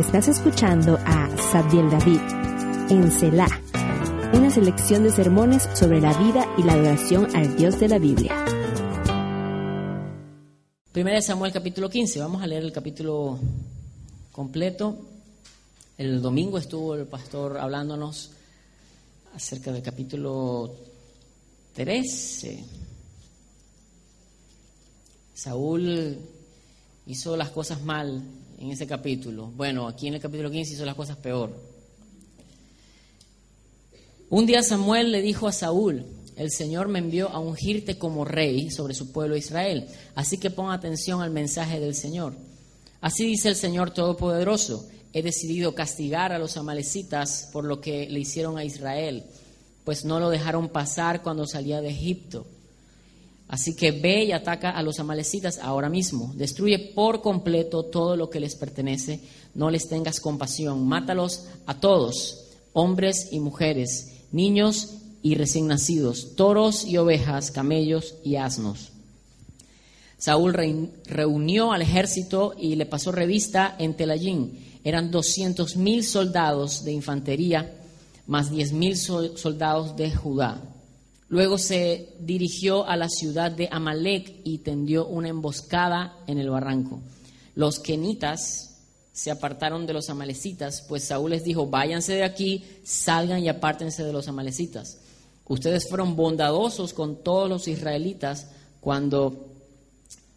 Estás escuchando a Sabdiel David en Selah, una selección de sermones sobre la vida y la adoración al Dios de la Biblia. Primera de Samuel capítulo 15, vamos a leer el capítulo completo. El domingo estuvo el pastor hablándonos acerca del capítulo 13. Saúl hizo las cosas mal en ese capítulo. Bueno, aquí en el capítulo 15 hizo las cosas peor. Un día Samuel le dijo a Saúl, el Señor me envió a ungirte como rey sobre su pueblo Israel, así que pon atención al mensaje del Señor. Así dice el Señor Todopoderoso, he decidido castigar a los amalecitas por lo que le hicieron a Israel, pues no lo dejaron pasar cuando salía de Egipto. Así que ve y ataca a los amalecitas ahora mismo. Destruye por completo todo lo que les pertenece. No les tengas compasión. Mátalos a todos, hombres y mujeres, niños y recién nacidos, toros y ovejas, camellos y asnos. Saúl reunió al ejército y le pasó revista en Telayín. Eran doscientos mil soldados de infantería, más diez mil soldados de Judá. Luego se dirigió a la ciudad de Amalek y tendió una emboscada en el barranco. Los kenitas se apartaron de los amalecitas, pues Saúl les dijo, váyanse de aquí, salgan y apártense de los amalecitas. Ustedes fueron bondadosos con todos los israelitas cuando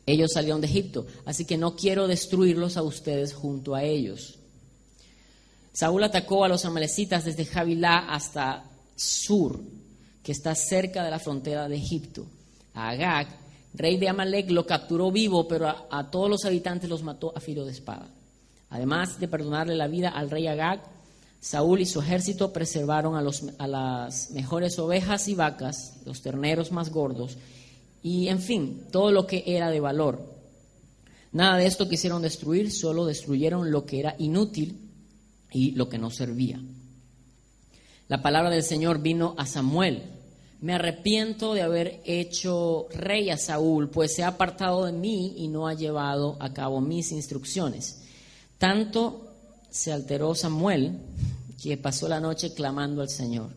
ellos salieron de Egipto, así que no quiero destruirlos a ustedes junto a ellos. Saúl atacó a los amalecitas desde Javilá hasta Sur, que está cerca de la frontera de Egipto. A Agag, rey de Amalek, lo capturó vivo, pero a, todos los habitantes los mató a filo de espada. Además de perdonarle la vida al rey Agag, Saúl y su ejército preservaron a, a las mejores ovejas y vacas, los terneros más gordos, y en fin, todo lo que era de valor. Nada de esto quisieron destruir, solo destruyeron lo que era inútil y lo que no servía. La palabra del Señor vino a Samuel. Me arrepiento de haber hecho rey a Saúl, pues se ha apartado de mí y no ha llevado a cabo mis instrucciones. Tanto se alteró Samuel que pasó la noche clamando al Señor.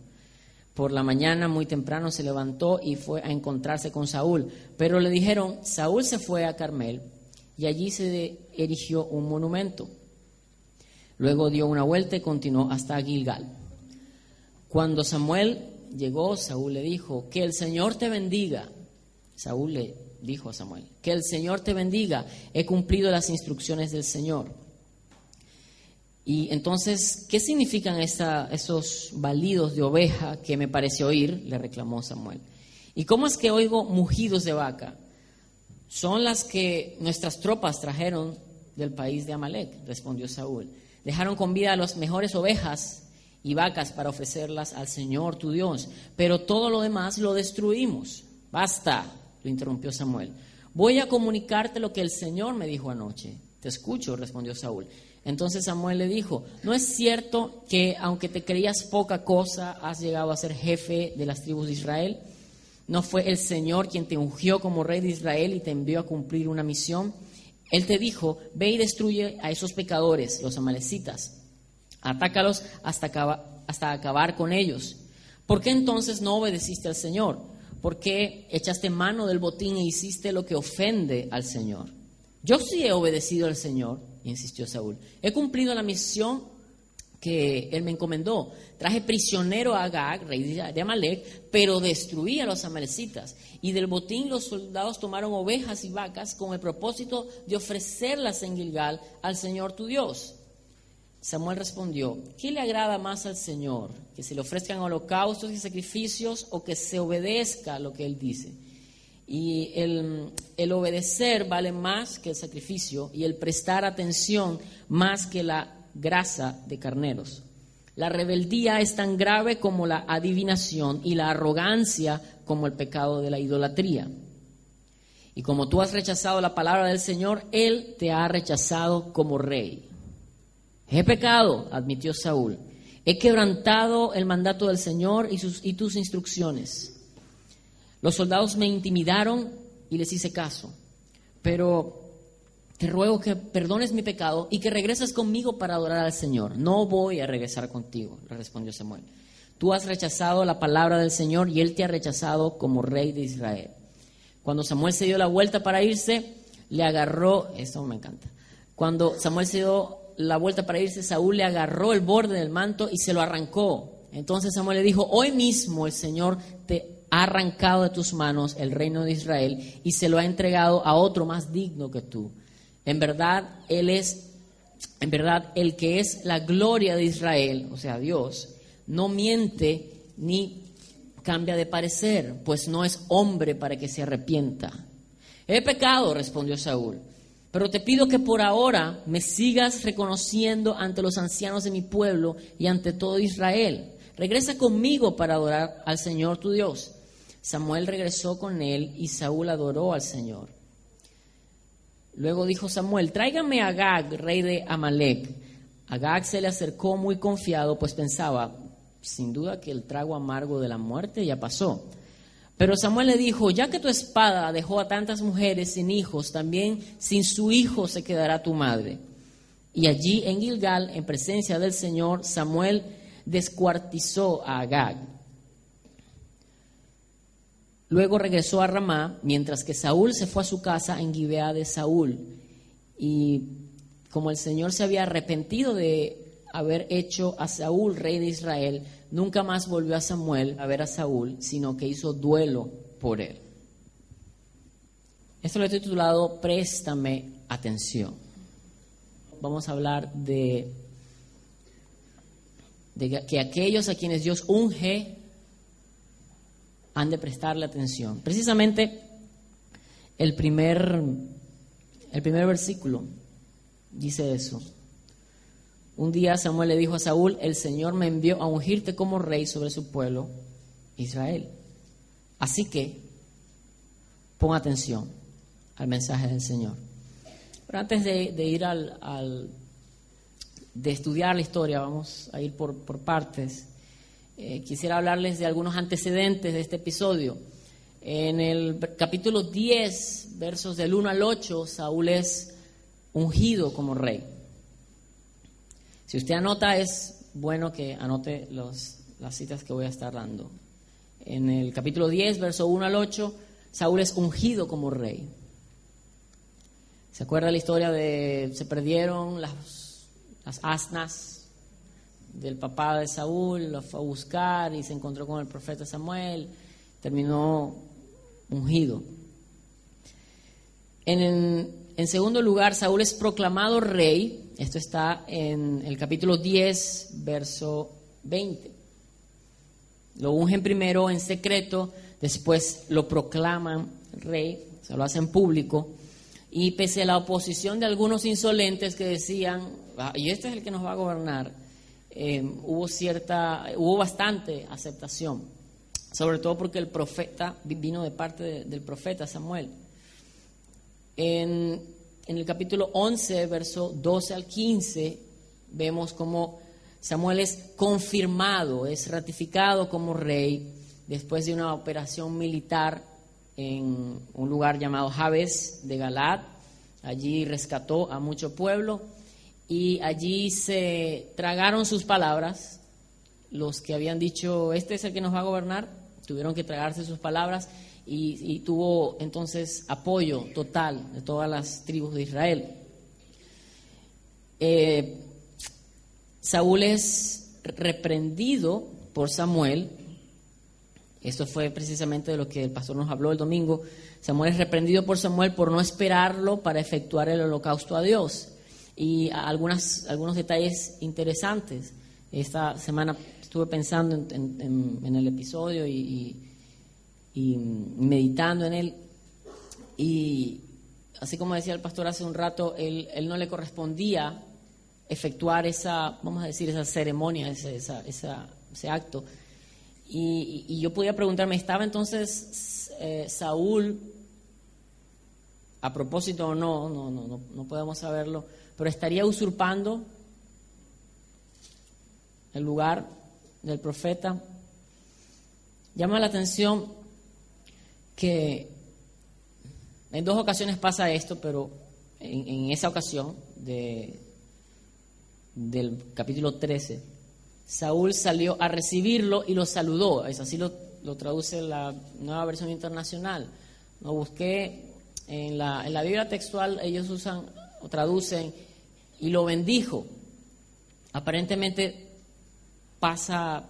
Por la mañana muy temprano se levantó y fue a encontrarse con Saúl. Pero le dijeron, Saúl se fue a Carmel y allí se erigió un monumento. Luego dio una vuelta y continuó hasta Gilgal. Cuando Samuel llegó, Saúl le dijo, que el Señor te bendiga. Saúl le dijo a Samuel, que el Señor te bendiga, he cumplido las instrucciones del Señor. Y entonces, ¿qué significan esos balidos de oveja que me parece oír? Le reclamó Samuel. ¿Y cómo es que oigo mugidos de vaca? Son las que nuestras tropas trajeron del país de Amalek, respondió Saúl. Dejaron con vida a las mejores ovejas y vacas para ofrecerlas al Señor tu Dios, pero todo lo demás lo destruimos. Basta, lo interrumpió Samuel. Voy a comunicarte lo que el Señor me dijo anoche. Te escucho, respondió Saúl. Entonces Samuel le dijo, ¿no es cierto que aunque te creías poca cosa, has llegado a ser jefe de las tribus de Israel? ¿No fue el Señor quien te ungió como rey de Israel y te envió a cumplir una misión? Él te dijo, ve y destruye a esos pecadores, los amalecitas Atácalos hasta, hasta acabar con ellos. ¿Por qué entonces no obedeciste al Señor? ¿Por qué echaste mano del botín e hiciste lo que ofende al Señor? Yo sí he obedecido al Señor, insistió Saúl. He cumplido la misión que él me encomendó. Traje prisionero a Agag, rey de Amalek, pero destruí a los amalecitas. Y del botín los soldados tomaron ovejas y vacas con el propósito de ofrecerlas en Gilgal al Señor tu Dios. Samuel respondió, ¿qué le agrada más al Señor? ¿Que se le ofrezcan holocaustos y sacrificios o que se obedezca lo que Él dice? Y el, el obedecer vale más que el sacrificio y el prestar atención más que la grasa de carneros. La rebeldía es tan grave como la adivinación y la arrogancia como el pecado de la idolatría. Y como tú has rechazado la palabra del Señor, Él te ha rechazado como rey. He pecado, admitió Saúl. He quebrantado el mandato del Señor y, sus, y tus instrucciones. Los soldados me intimidaron y les hice caso. Pero te ruego que perdones mi pecado y que regreses conmigo para adorar al Señor. No voy a regresar contigo, le respondió Samuel. Tú has rechazado la palabra del Señor y Él te ha rechazado como rey de Israel. Cuando Samuel se dio la vuelta para irse, le agarró, esto me encanta, cuando Samuel se dio la vuelta para irse, Saúl le agarró el borde del manto y se lo arrancó. Entonces Samuel le dijo, hoy mismo el Señor te ha arrancado de tus manos el reino de Israel y se lo ha entregado a otro más digno que tú. En verdad, Él es, en verdad, el que es la gloria de Israel, o sea, Dios, no miente ni cambia de parecer, pues no es hombre para que se arrepienta. He pecado, respondió Saúl, pero te pido que por ahora me sigas reconociendo ante los ancianos de mi pueblo y ante todo Israel. Regresa conmigo para adorar al Señor tu Dios. Samuel regresó con él y Saúl adoró al Señor. Luego dijo Samuel, tráigame a Agag, rey de Amalek. Agag se le acercó muy confiado, pues pensaba, sin duda que el trago amargo de la muerte ya pasó. Pero Samuel le dijo, ya que tu espada dejó a tantas mujeres sin hijos, también sin su hijo se quedará tu madre. Y allí en Gilgal, en presencia del Señor, Samuel descuartizó a Agag. Luego regresó a Ramá, mientras que Saúl se fue a su casa en Gibeá de Saúl. Y como el Señor se había arrepentido de haber hecho a Saúl rey de Israel, nunca más volvió a Samuel a ver a Saúl, sino que hizo duelo por él. Esto lo he titulado Préstame atención. Vamos a hablar de, de que aquellos a quienes Dios unge han de prestarle atención. Precisamente el primer, el primer versículo dice eso. Un día Samuel le dijo a Saúl, el Señor me envió a ungirte como rey sobre su pueblo, Israel. Así que pon atención al mensaje del Señor. Pero antes de, ir al, de estudiar la historia, vamos a ir por, partes. Eh, quisiera hablarles de algunos antecedentes de este episodio. En el capítulo 10, versos del 1 al 8, Saúl es ungido como rey. Si usted anota, es bueno que anote las citas que voy a estar dando. En el capítulo 10, verso 1 al 8, Saúl es ungido como rey. ¿Se acuerda la historia de se perdieron las, asnas del papá de Saúl, lo fue a buscar y se encontró con el profeta Samuel, terminó ungido. En, segundo lugar, Saúl es proclamado rey, esto está en el capítulo 10, verso 20. Lo ungen primero en secreto, después lo proclaman rey, se lo hacen público, y pese a la oposición de algunos insolentes que decían, ah, y este es el que nos va a gobernar, eh, hubo cierta, hubo bastante aceptación, sobre todo porque el profeta vino de parte del profeta Samuel. En, en, el capítulo 11, verso 12 al 15, vemos como Samuel es confirmado, es ratificado como rey después de una operación militar en un lugar llamado Jabes de Galad. Allí rescató a mucho pueblo y allí se tragaron sus palabras. Los que habían dicho, este es el que nos va a gobernar, tuvieron que tragarse sus palabras y, tuvo entonces apoyo total de todas las tribus de Israel. Eh, Saúl es reprendido por Samuel. Esto fue precisamente de lo que el pastor nos habló el domingo. Samuel es reprendido por Samuel por no esperarlo para efectuar el holocausto a Dios y algunas, algunos detalles interesantes. Esta semana estuve pensando en, el episodio y, meditando en él. y así como decía el pastor hace un rato, él, él no le correspondía efectuar esa, vamos a decir, esa ceremonia, ese, ese acto. Y, yo podía preguntarme, ¿estaba entonces eh, Saúl, a propósito o no, no, no, no, no podemos saberlo, pero estaría usurpando el lugar del profeta? Llama la atención que en dos ocasiones pasa esto, pero en, esa ocasión de, del capítulo 13, Saúl salió a recibirlo y lo saludó. Es así lo, lo traduce la nueva versión internacional. Lo busqué en la, en la Biblia textual, ellos usan o traducen y lo bendijo. Aparentemente pasa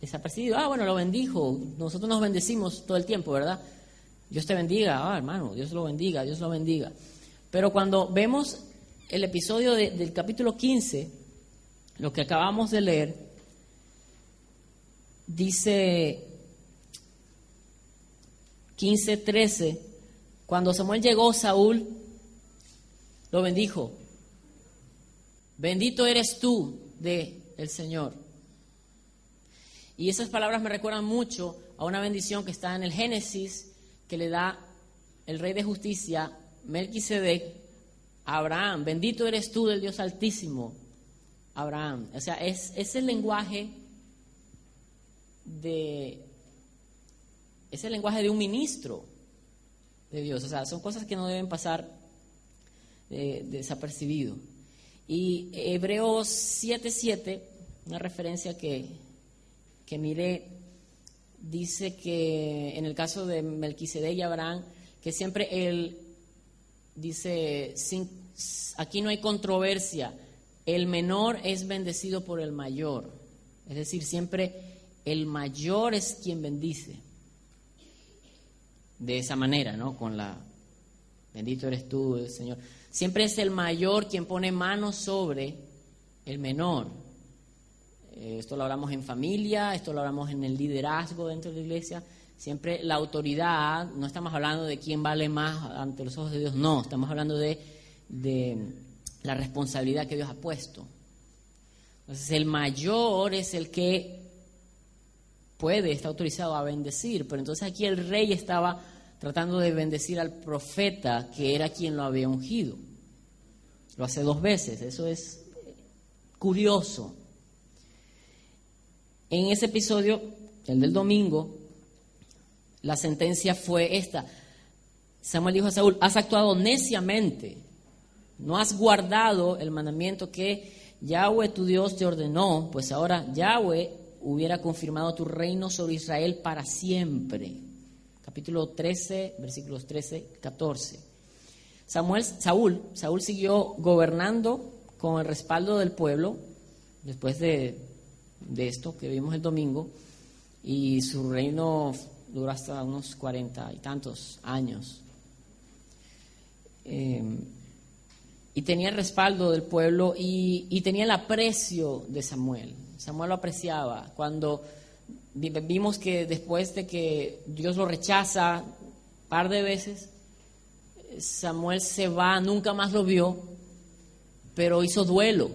desapercibido. Ah, bueno, lo bendijo. Nosotros nos bendecimos todo el tiempo, ¿verdad? Dios te bendiga, ah, hermano, Dios lo bendiga, Dios lo bendiga. Pero cuando vemos el episodio del capítulo 15, lo que acabamos de leer, dice 15, 13, cuando Samuel llegó, Saúl lo bendijo. Bendito eres tú de el Señor. Y esas palabras me recuerdan mucho a una bendición que está en el Génesis que le da el rey de justicia, Melquisedec, a Abraham. Bendito eres tú del Dios Altísimo, Abraham. O sea, es, es el lenguaje de. Es el lenguaje de un ministro de Dios. O sea, son cosas que no deben pasar eh, desapercibido. Y Hebreos 7:7, una referencia que, que miré dice que en el caso de Melquisedec y Abraham, que siempre él dice, aquí no hay controversia, el menor es bendecido por el mayor. Es decir, siempre el mayor es quien bendice. De esa manera, ¿no? Con la, bendito eres tú, Señor. Siempre es el mayor quien pone manos sobre el menor. Eh, esto lo hablamos en familia, esto lo hablamos en el liderazgo dentro de la iglesia. Siempre la autoridad, no estamos hablando de quién vale más ante los ojos de Dios, no, estamos hablando de, de la responsabilidad que Dios ha puesto. Entonces el mayor es el que puede, está autorizado a bendecir, pero entonces aquí el rey estaba tratando de bendecir al profeta que era quien lo había ungido. Lo hace dos veces, eso es curioso. En ese episodio, el del domingo, la sentencia fue esta. Samuel dijo a Saúl, has actuado neciamente, no has guardado el mandamiento que Yahweh tu Dios te ordenó, pues ahora Yahweh hubiera confirmado tu reino sobre Israel para siempre. Capítulo 13, versículos 13, 14. Samuel, Saúl, Saúl siguió gobernando con el respaldo del pueblo después de de esto que vimos el domingo, y su reino duró hasta unos cuarenta y tantos años. Eh, y tenía el respaldo del pueblo y, tenía el aprecio de Samuel. Samuel lo apreciaba. Cuando vimos que después de que Dios lo rechaza un par de veces, Samuel se va, nunca más lo vio, pero hizo duelo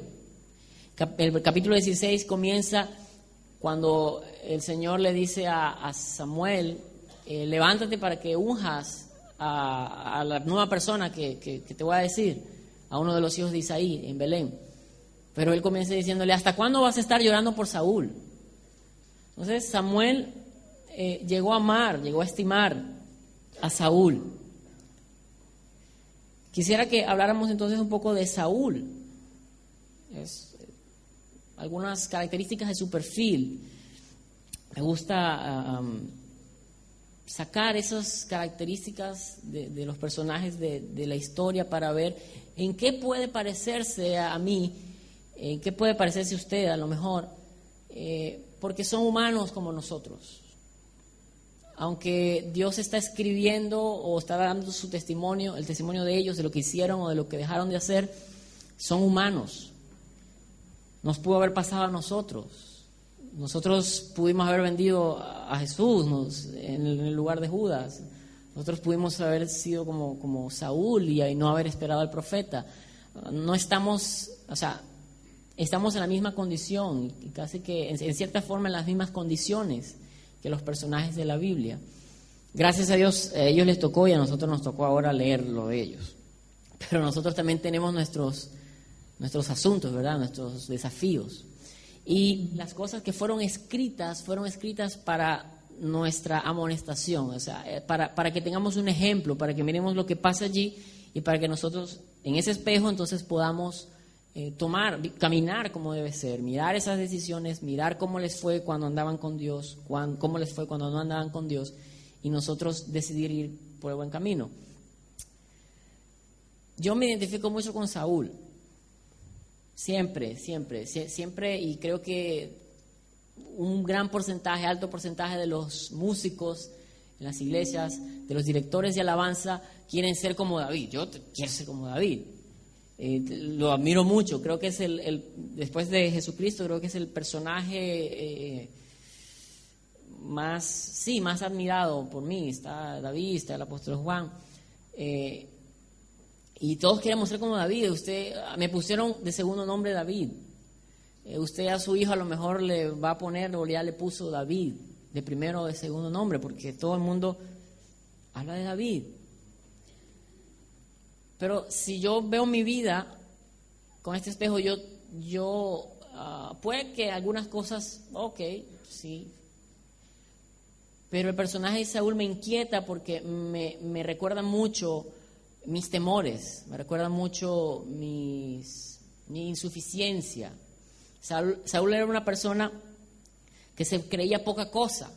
el capítulo 16 comienza cuando el Señor le dice a, Samuel, eh, levántate para que unjas a, la nueva persona que, te voy a decir, a uno de los hijos de Isaí en Belén. Pero él comienza diciéndole, ¿hasta cuándo vas a estar llorando por Saúl? Entonces Samuel eh, llegó a amar, llegó a estimar a Saúl. Quisiera que habláramos entonces un poco de Saúl. Algunas características de su perfil. Me gusta sacar esas características de, los personajes de, la historia para ver en qué puede parecerse a, mí, en qué puede parecerse a usted a lo mejor, eh, porque son humanos como nosotros. Aunque Dios está escribiendo o está dando su testimonio, el testimonio de ellos, de lo que hicieron o de lo que dejaron de hacer, son humanos nos pudo haber pasado a nosotros. Nosotros pudimos haber vendido a Jesús en el lugar de Judas. Nosotros pudimos haber sido como, como Saúl y, no haber esperado al profeta. No estamos, o sea, estamos en la misma condición, casi que en, en cierta forma en las mismas condiciones que los personajes de la Biblia. Gracias a Dios, a ellos les tocó y a nosotros nos tocó ahora leerlo de ellos. Pero nosotros también tenemos nuestros, nuestros asuntos, ¿verdad? Nuestros desafíos. Y las cosas que fueron escritas fueron escritas para nuestra amonestación, o sea, eh, para, para que tengamos un ejemplo, para que miremos lo que pasa allí y para que nosotros en ese espejo entonces podamos eh, tomar, caminar como debe ser, mirar esas decisiones, mirar cómo les fue cuando andaban con Dios, cómo les fue cuando no andaban con Dios y nosotros decidir ir por el buen camino. Yo me identifico mucho con Saúl, siempre, siempre, siempre, y creo que un gran porcentaje, alto porcentaje de los músicos en las iglesias, de los directores de alabanza, quieren ser como David. Yo quiero ser como David. Eh, lo admiro mucho, creo que es el, después de Jesucristo, creo que es el personaje eh, más, sí, más admirado por mí. Está David, está el apóstol Juan. Eh, y todos queremos ser como David. Usted, me pusieron de segundo nombre David. Eh, usted a su hijo a lo mejor le va a poner, o ya le puso David, de primero o de segundo nombre, porque todo el mundo habla de David. Pero si yo veo mi vida con este espejo, yo, yo uh, puede que algunas cosas, ok, sí, pero el personaje de Saúl me inquieta porque me, me recuerda mucho mis temores, me recuerda mucho mis, mi insuficiencia. Saúl, Saúl era una persona que se creía poca cosa.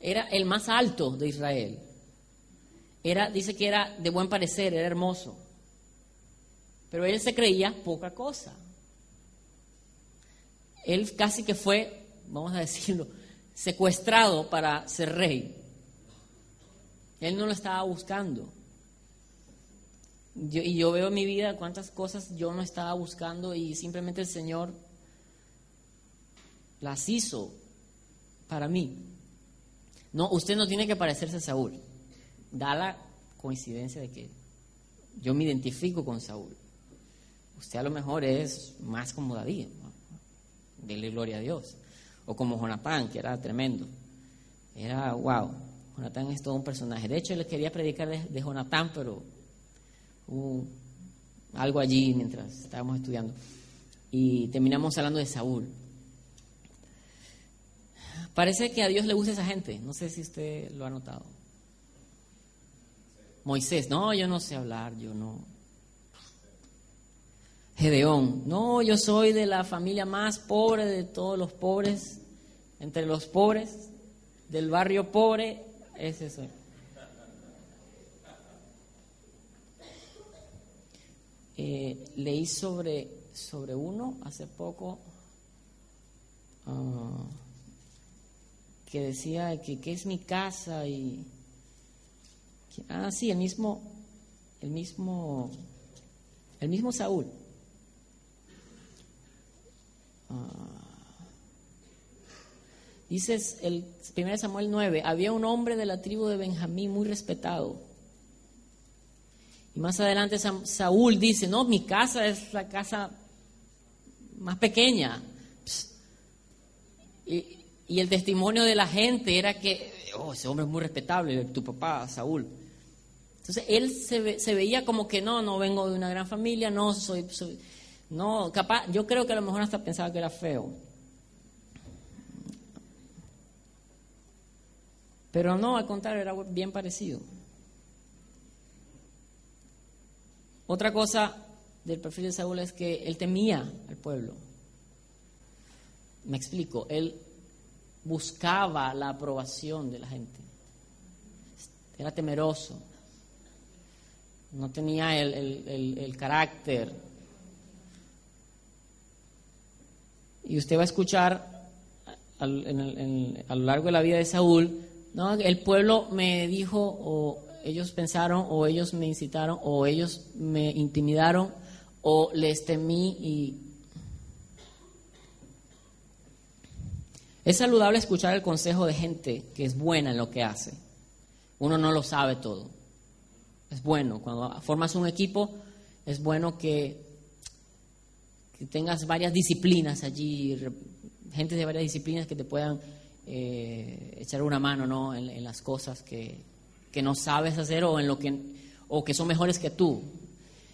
Era el más alto de Israel. Era, dice que era de buen parecer, era hermoso. Pero él se creía poca cosa. Él casi que fue, vamos a decirlo, secuestrado para ser rey. Él no lo estaba buscando. y yo veo en mi vida cuántas cosas yo no estaba buscando y simplemente el Señor las hizo para mí. No, usted no tiene que parecerse a Saúl. Da la coincidencia de que yo me identifico con Saúl. Usted a lo mejor es más como David. Dele gloria a Dios o como Jonatán, que era tremendo. Era, wow, Jonatán es todo un personaje. De hecho, le quería predicar de, Jonatán, pero hubo algo allí mientras estábamos estudiando. Y terminamos hablando de Saúl. Parece que a Dios le gusta esa gente. No sé si usted lo ha notado. Moisés, no, yo no sé hablar, yo no. Gedeón, no, yo soy de la familia más pobre de todos los pobres, entre los pobres, del barrio pobre, ese soy. Eh, leí sobre, sobre uno hace poco ah, que decía que, que, es mi casa y ah sí el mismo el mismo el mismo Saúl Ah. Dices el 1 Samuel 9, había un hombre de la tribu de Benjamín muy respetado. Y más adelante Saúl dice, no, mi casa es la casa más pequeña. Y, el testimonio de la gente era que, oh, ese hombre es muy respetable, tu papá, Saúl. Entonces él se, se veía como que no, no vengo de una gran familia, no soy, soy no, capaz, yo creo que a lo mejor hasta pensaba que era feo. Pero no, al contrario, era bien parecido. Otra cosa del perfil de Saúl es que él temía al pueblo. Me explico, él buscaba la aprobación de la gente. Era temeroso. No tenía el, el carácter Y usted va a escuchar a lo largo de la vida de Saúl, ¿no? el pueblo me dijo, o ellos pensaron, o ellos me incitaron, o ellos me intimidaron, o les temí y... Es saludable escuchar el consejo de gente que es buena en lo que hace. Uno no lo sabe todo. Es bueno, cuando formas un equipo, es bueno que, que tengas varias disciplinas allí, gente de varias disciplinas que te puedan eh, echar una mano ¿no? en, las cosas que, que, no sabes hacer o, en lo que, o que son mejores que tú.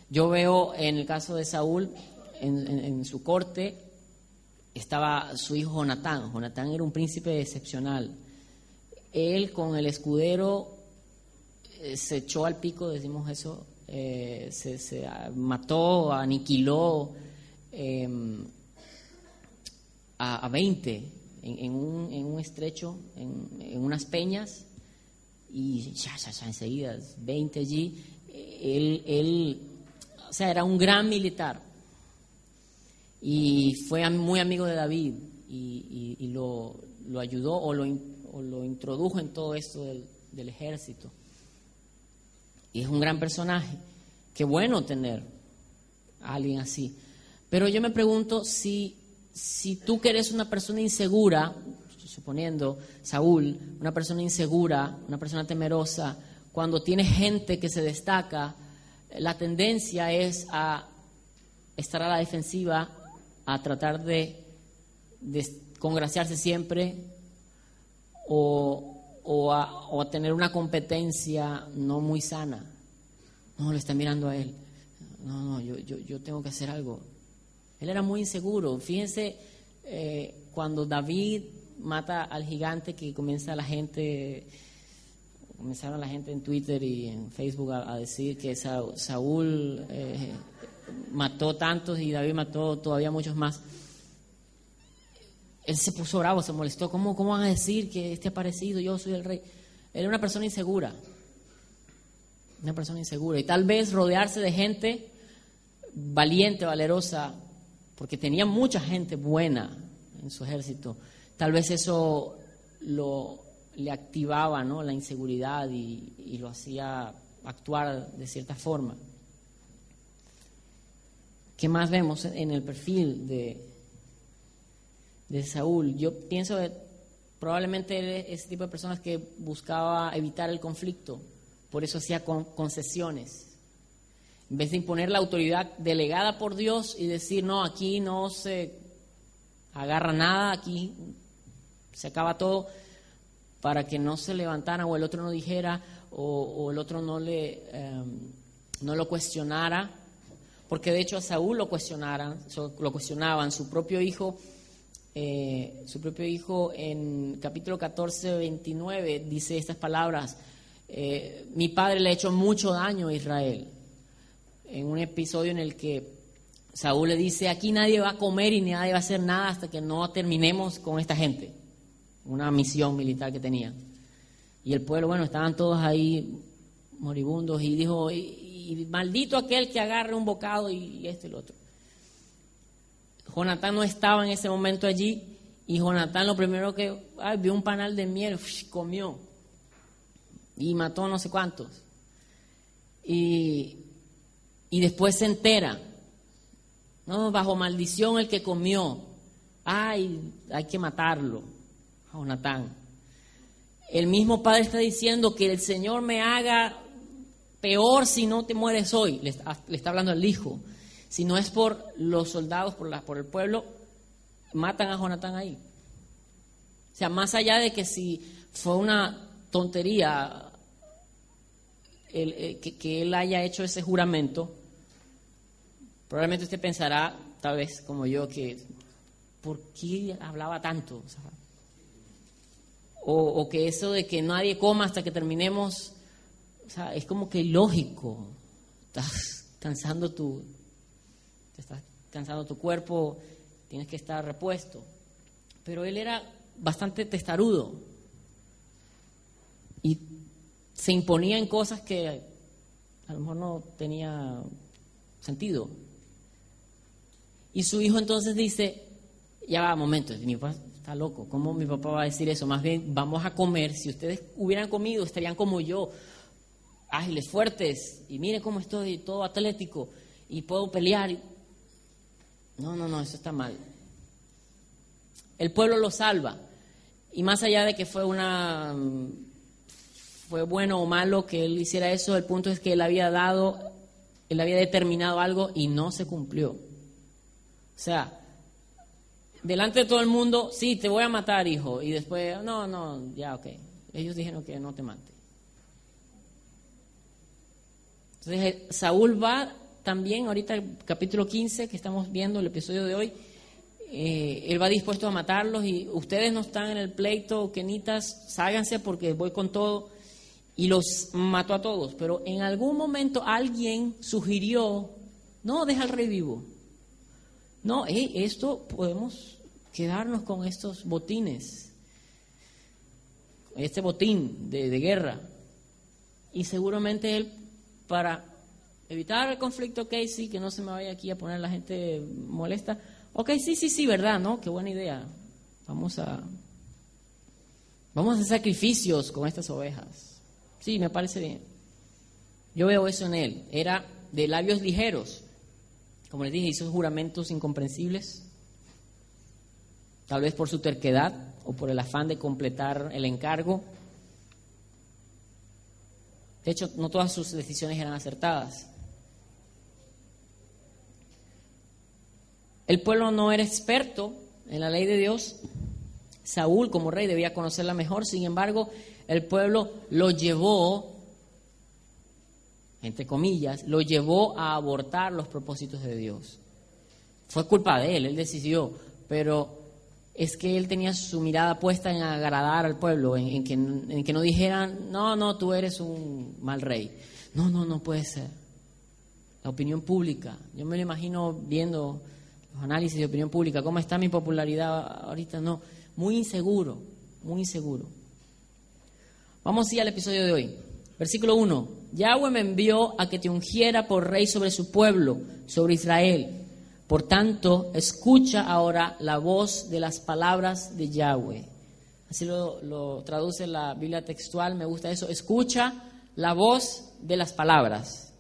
Yo veo en el caso de Saúl, en, su corte, estaba su hijo Jonatán. Jonatán era un príncipe excepcional. Él con el escudero eh, se echó al pico, decimos eso, eh, se, mató, aniquiló em, a, 20 en, un, en, un, estrecho, en, unas peñas, y ya, ya, ya, enseguida, 20 allí. Él, él, o sea, era un gran militar y fue muy amigo de David y, lo, lo, ayudó o lo, o lo, introdujo en todo esto del, del ejército. Y es un gran personaje. Qué bueno tener a alguien así. Pero yo me pregunto si, si tú eres una persona insegura, suponiendo Saúl, una persona insegura, una persona temerosa, cuando tienes gente que se destaca, la tendencia es a estar a la defensiva, a tratar de, congraciarse siempre o, a, tener una competencia no muy sana. No, le está mirando a él. No, no, yo, yo, yo tengo que hacer algo. Él era muy inseguro. Fíjense eh, cuando David mata al gigante que comienza la gente, comenzaron la gente en Twitter y en Facebook a, decir que Saúl eh, mató tantos y David mató todavía muchos más. Él se puso bravo, se molestó. ¿Cómo, cómo van a decir que este ha parecido? Yo soy el rey. Él era una persona insegura. Una persona insegura. Y tal vez rodearse de gente valiente, valerosa, porque tenía mucha gente buena en su ejército. Tal vez eso lo, le activaba ¿no? la inseguridad y, lo hacía actuar de cierta forma. ¿Qué más vemos en el perfil de, de Saúl? Yo pienso que probablemente ese tipo de personas que buscaba evitar el conflicto, por eso hacía concesiones. En vez de imponer la autoridad delegada por Dios y decir, no, aquí no se agarra nada, aquí se acaba todo, para que no se levantara o el otro no dijera o, el otro no, le, em, no lo cuestionara porque de hecho a Saúl lo cuestionaran, lo cuestionaban, su propio hijo, eh, su propio hijo en capítulo 14, 29 dice estas palabras, eh, mi padre le ha hecho mucho daño a Israel, en un episodio en el que Saúl le dice, aquí nadie va a comer y nadie va a hacer nada hasta que no terminemos con esta gente, una misión militar que tenía. Y el pueblo, bueno, estaban todos ahí moribundos y dijo, y maldito aquel que agarre un bocado y, esto y lo otro. Jonatán no estaba en ese momento allí y Jonatán lo primero que vio un panal de miel, comió y mató no sé cuántos. Y, y después se entera, no, bajo maldición el que comió, ay, hay que matarlo, Jonatán. El mismo padre está diciendo que el Señor me haga peor si no te mueres hoy, le está, hablando al hijo. Si no es por los soldados, por, la, por el pueblo, matan a Jonatán ahí. O sea, más allá de que si fue una tontería eh, que, él haya hecho ese juramento, probablemente usted pensará, tal vez como yo, que ¿por qué hablaba tanto? O, que eso de que nadie coma hasta que terminemos o sea, es como que lógico. Estás cansando tu, te estás cansando tu cuerpo, tienes que estar repuesto. Pero él era bastante testarudo y se imponía en cosas que a lo mejor no tenía sentido. Y su hijo entonces dice, ya va, momento, mi papá está loco, ¿cómo mi papá va a decir eso? Más bien, vamos a comer, si ustedes hubieran comido, estarían como yo, ágiles, fuertes, y mire cómo estoy, todo atlético, y puedo pelear. No, no, no, eso está mal. El pueblo lo salva. Y más allá de que fue una fue bueno o malo que él hiciera eso, el punto es que él había dado, él había determinado algo y no se cumplió. O sea, delante de todo el mundo, sí, te voy a matar, hijo, y después, no, no, ya, ok. Ellos dijeron que no te mate. Entonces Saúl va también, ahorita capítulo 15 que estamos viendo, el episodio de hoy, eh, él va dispuesto a matarlos y ustedes no están en el pleito, quenitas, ságanse porque voy con todo. Y los mató a todos. Pero en algún momento alguien sugirió, no, deja al rey vivo. No, esto podemos quedarnos con estos botines, este botín de, de guerra. Y seguramente él, para evitar el conflicto, ok, sí, que no se me vaya aquí a poner la gente molesta. Ok, sí, sí, sí, verdad, ¿no? Qué buena idea. Vamos a, vamos a hacer sacrificios con estas ovejas. Sí, me parece bien. Yo veo eso en él. Era de labios ligeros. Como les dije, hizo juramentos incomprensibles. Tal vez por su terquedad o por el afán de completar el encargo. De hecho, no todas sus decisiones eran acertadas. El pueblo no era experto en la ley de Dios. Saúl como rey debía conocerla mejor, sin embargo, el pueblo lo llevó, entre comillas, lo llevó a abortar los propósitos de Dios. Fue culpa de él, él decidió, pero es que él tenía su mirada puesta en agradar al pueblo, en, que, no dijeran, no, no, tú eres un mal rey. No, no, no puede ser. La opinión pública, yo me lo imagino viendo los análisis de opinión pública, cómo está mi popularidad ahorita, no, muy inseguro, muy inseguro. Vamos a ir al episodio de hoy. Versículo 1. Yahweh me envió a que te ungiera por rey sobre su pueblo, sobre Israel. Por tanto, escucha ahora la voz de las palabras de Yahweh. Así lo, traduce la Biblia textual, me gusta eso. Escucha la voz de las palabras.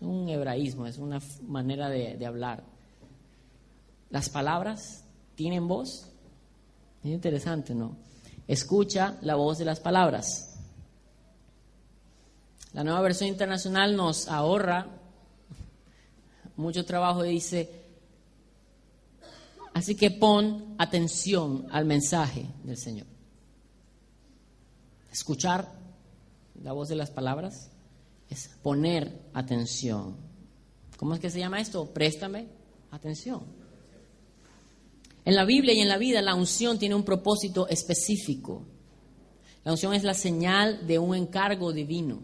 un hebraísmo, es una manera de, hablar. Las palabras tienen voz. Es interesante, ¿no? Escucha la voz de las palabras. La nueva versión internacional nos ahorra mucho trabajo y dice, así que pon atención al mensaje del Señor. Escuchar la voz de las palabras es poner atención. ¿Cómo es que se llama esto? Préstame atención. En la Biblia y en la vida la unción tiene un propósito específico. La unción es la señal de un encargo divino.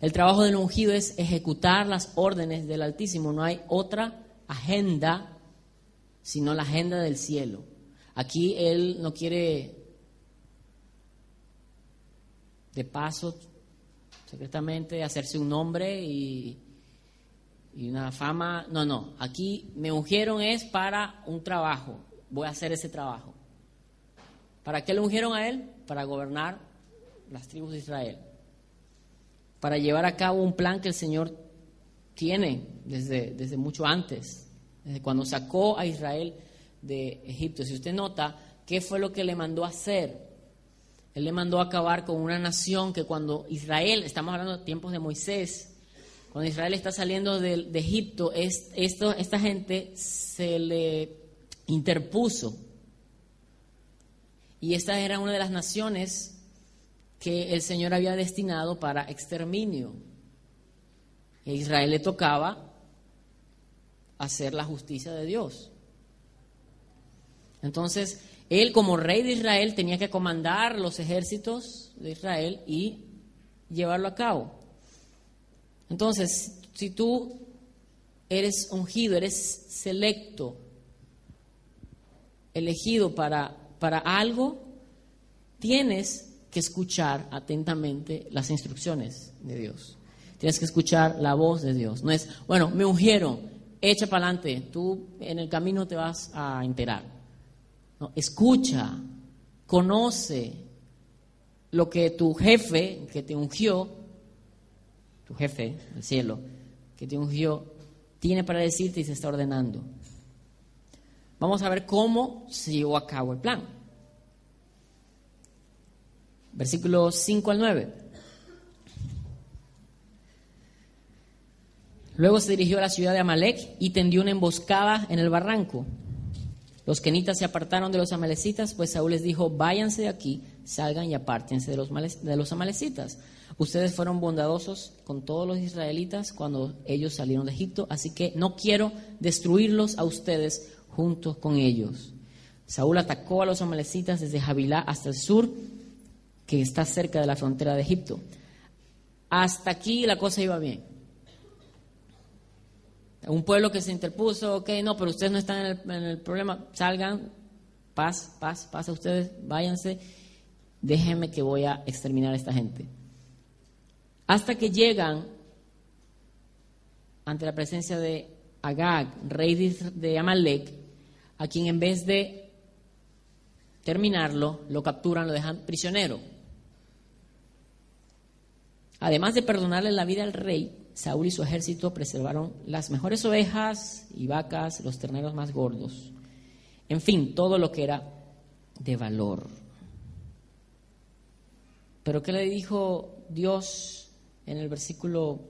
El trabajo del ungido es ejecutar las órdenes del Altísimo. No hay otra agenda sino la agenda del cielo. Aquí Él no quiere de paso secretamente, hacerse un nombre y, una fama. No, no, aquí me ungieron es para un trabajo, voy a hacer ese trabajo. ¿Para qué le ungieron a él? Para gobernar las tribus de Israel. Para llevar a cabo un plan que el Señor tiene desde, desde mucho antes, desde cuando sacó a Israel de Egipto. Si usted nota, ¿qué fue lo que le mandó a hacer? Él le mandó a acabar con una nación que cuando Israel, estamos hablando de tiempos de Moisés, cuando Israel está saliendo de, Egipto, es, esto, esta gente se le interpuso. Y esta era una de las naciones que el Señor había destinado para exterminio. a Israel le tocaba hacer la justicia de Dios. Entonces, él como rey de Israel tenía que comandar los ejércitos de Israel y llevarlo a cabo. Entonces, si tú eres ungido, eres selecto, elegido para, para algo, tienes que escuchar atentamente las instrucciones de Dios. Tienes que escuchar la voz de Dios. No es, bueno, me ungieron, echa para adelante, tú en el camino te vas a enterar escucha, conoce lo que tu jefe que te ungió, tu jefe del cielo, que te ungió, tiene para decirte y se está ordenando. Vamos a ver cómo se llevó a cabo el plan. Versículos 5 al 9. Luego se dirigió a la ciudad de Amalek y tendió una emboscada en el barranco. Los kenitas se apartaron de los amalecitas, pues Saúl les dijo, váyanse de aquí, salgan y apártense de los, de los amalecitas. Ustedes fueron bondadosos con todos los israelitas cuando ellos salieron de Egipto, así que no quiero destruirlos a ustedes junto con ellos. Saúl atacó a los amalecitas desde Javilá hasta el sur, que está cerca de la frontera de Egipto. Hasta aquí la cosa iba bien. Un pueblo que se interpuso, ok, no, pero ustedes no están en el, problema, salgan, paz, paz, paz a ustedes, váyanse, déjenme que voy a exterminar a esta gente. Hasta que llegan ante la presencia de Agag, rey de Amalek, a quien en vez de terminarlo, lo capturan, lo dejan prisionero. Además de perdonarle la vida al rey, Saúl y su ejército preservaron las mejores ovejas y vacas, los terneros más gordos. En fin, todo lo que era de valor. Pero ¿qué le dijo Dios en el versículo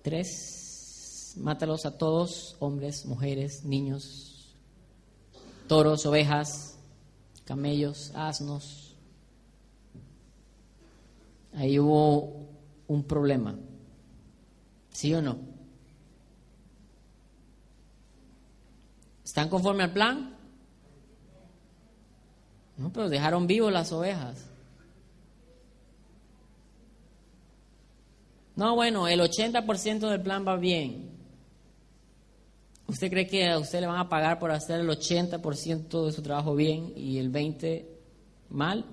3? Mátalos a todos, hombres, mujeres, niños, toros, ovejas, camellos, asnos. Ahí hubo un problema. ¿Sí o no? ¿Están conforme al plan? No, pero dejaron vivos las ovejas. No, bueno, el 80% del plan va bien. ¿Usted cree que a usted le van a pagar por hacer el 80% de su trabajo bien y el 20% mal?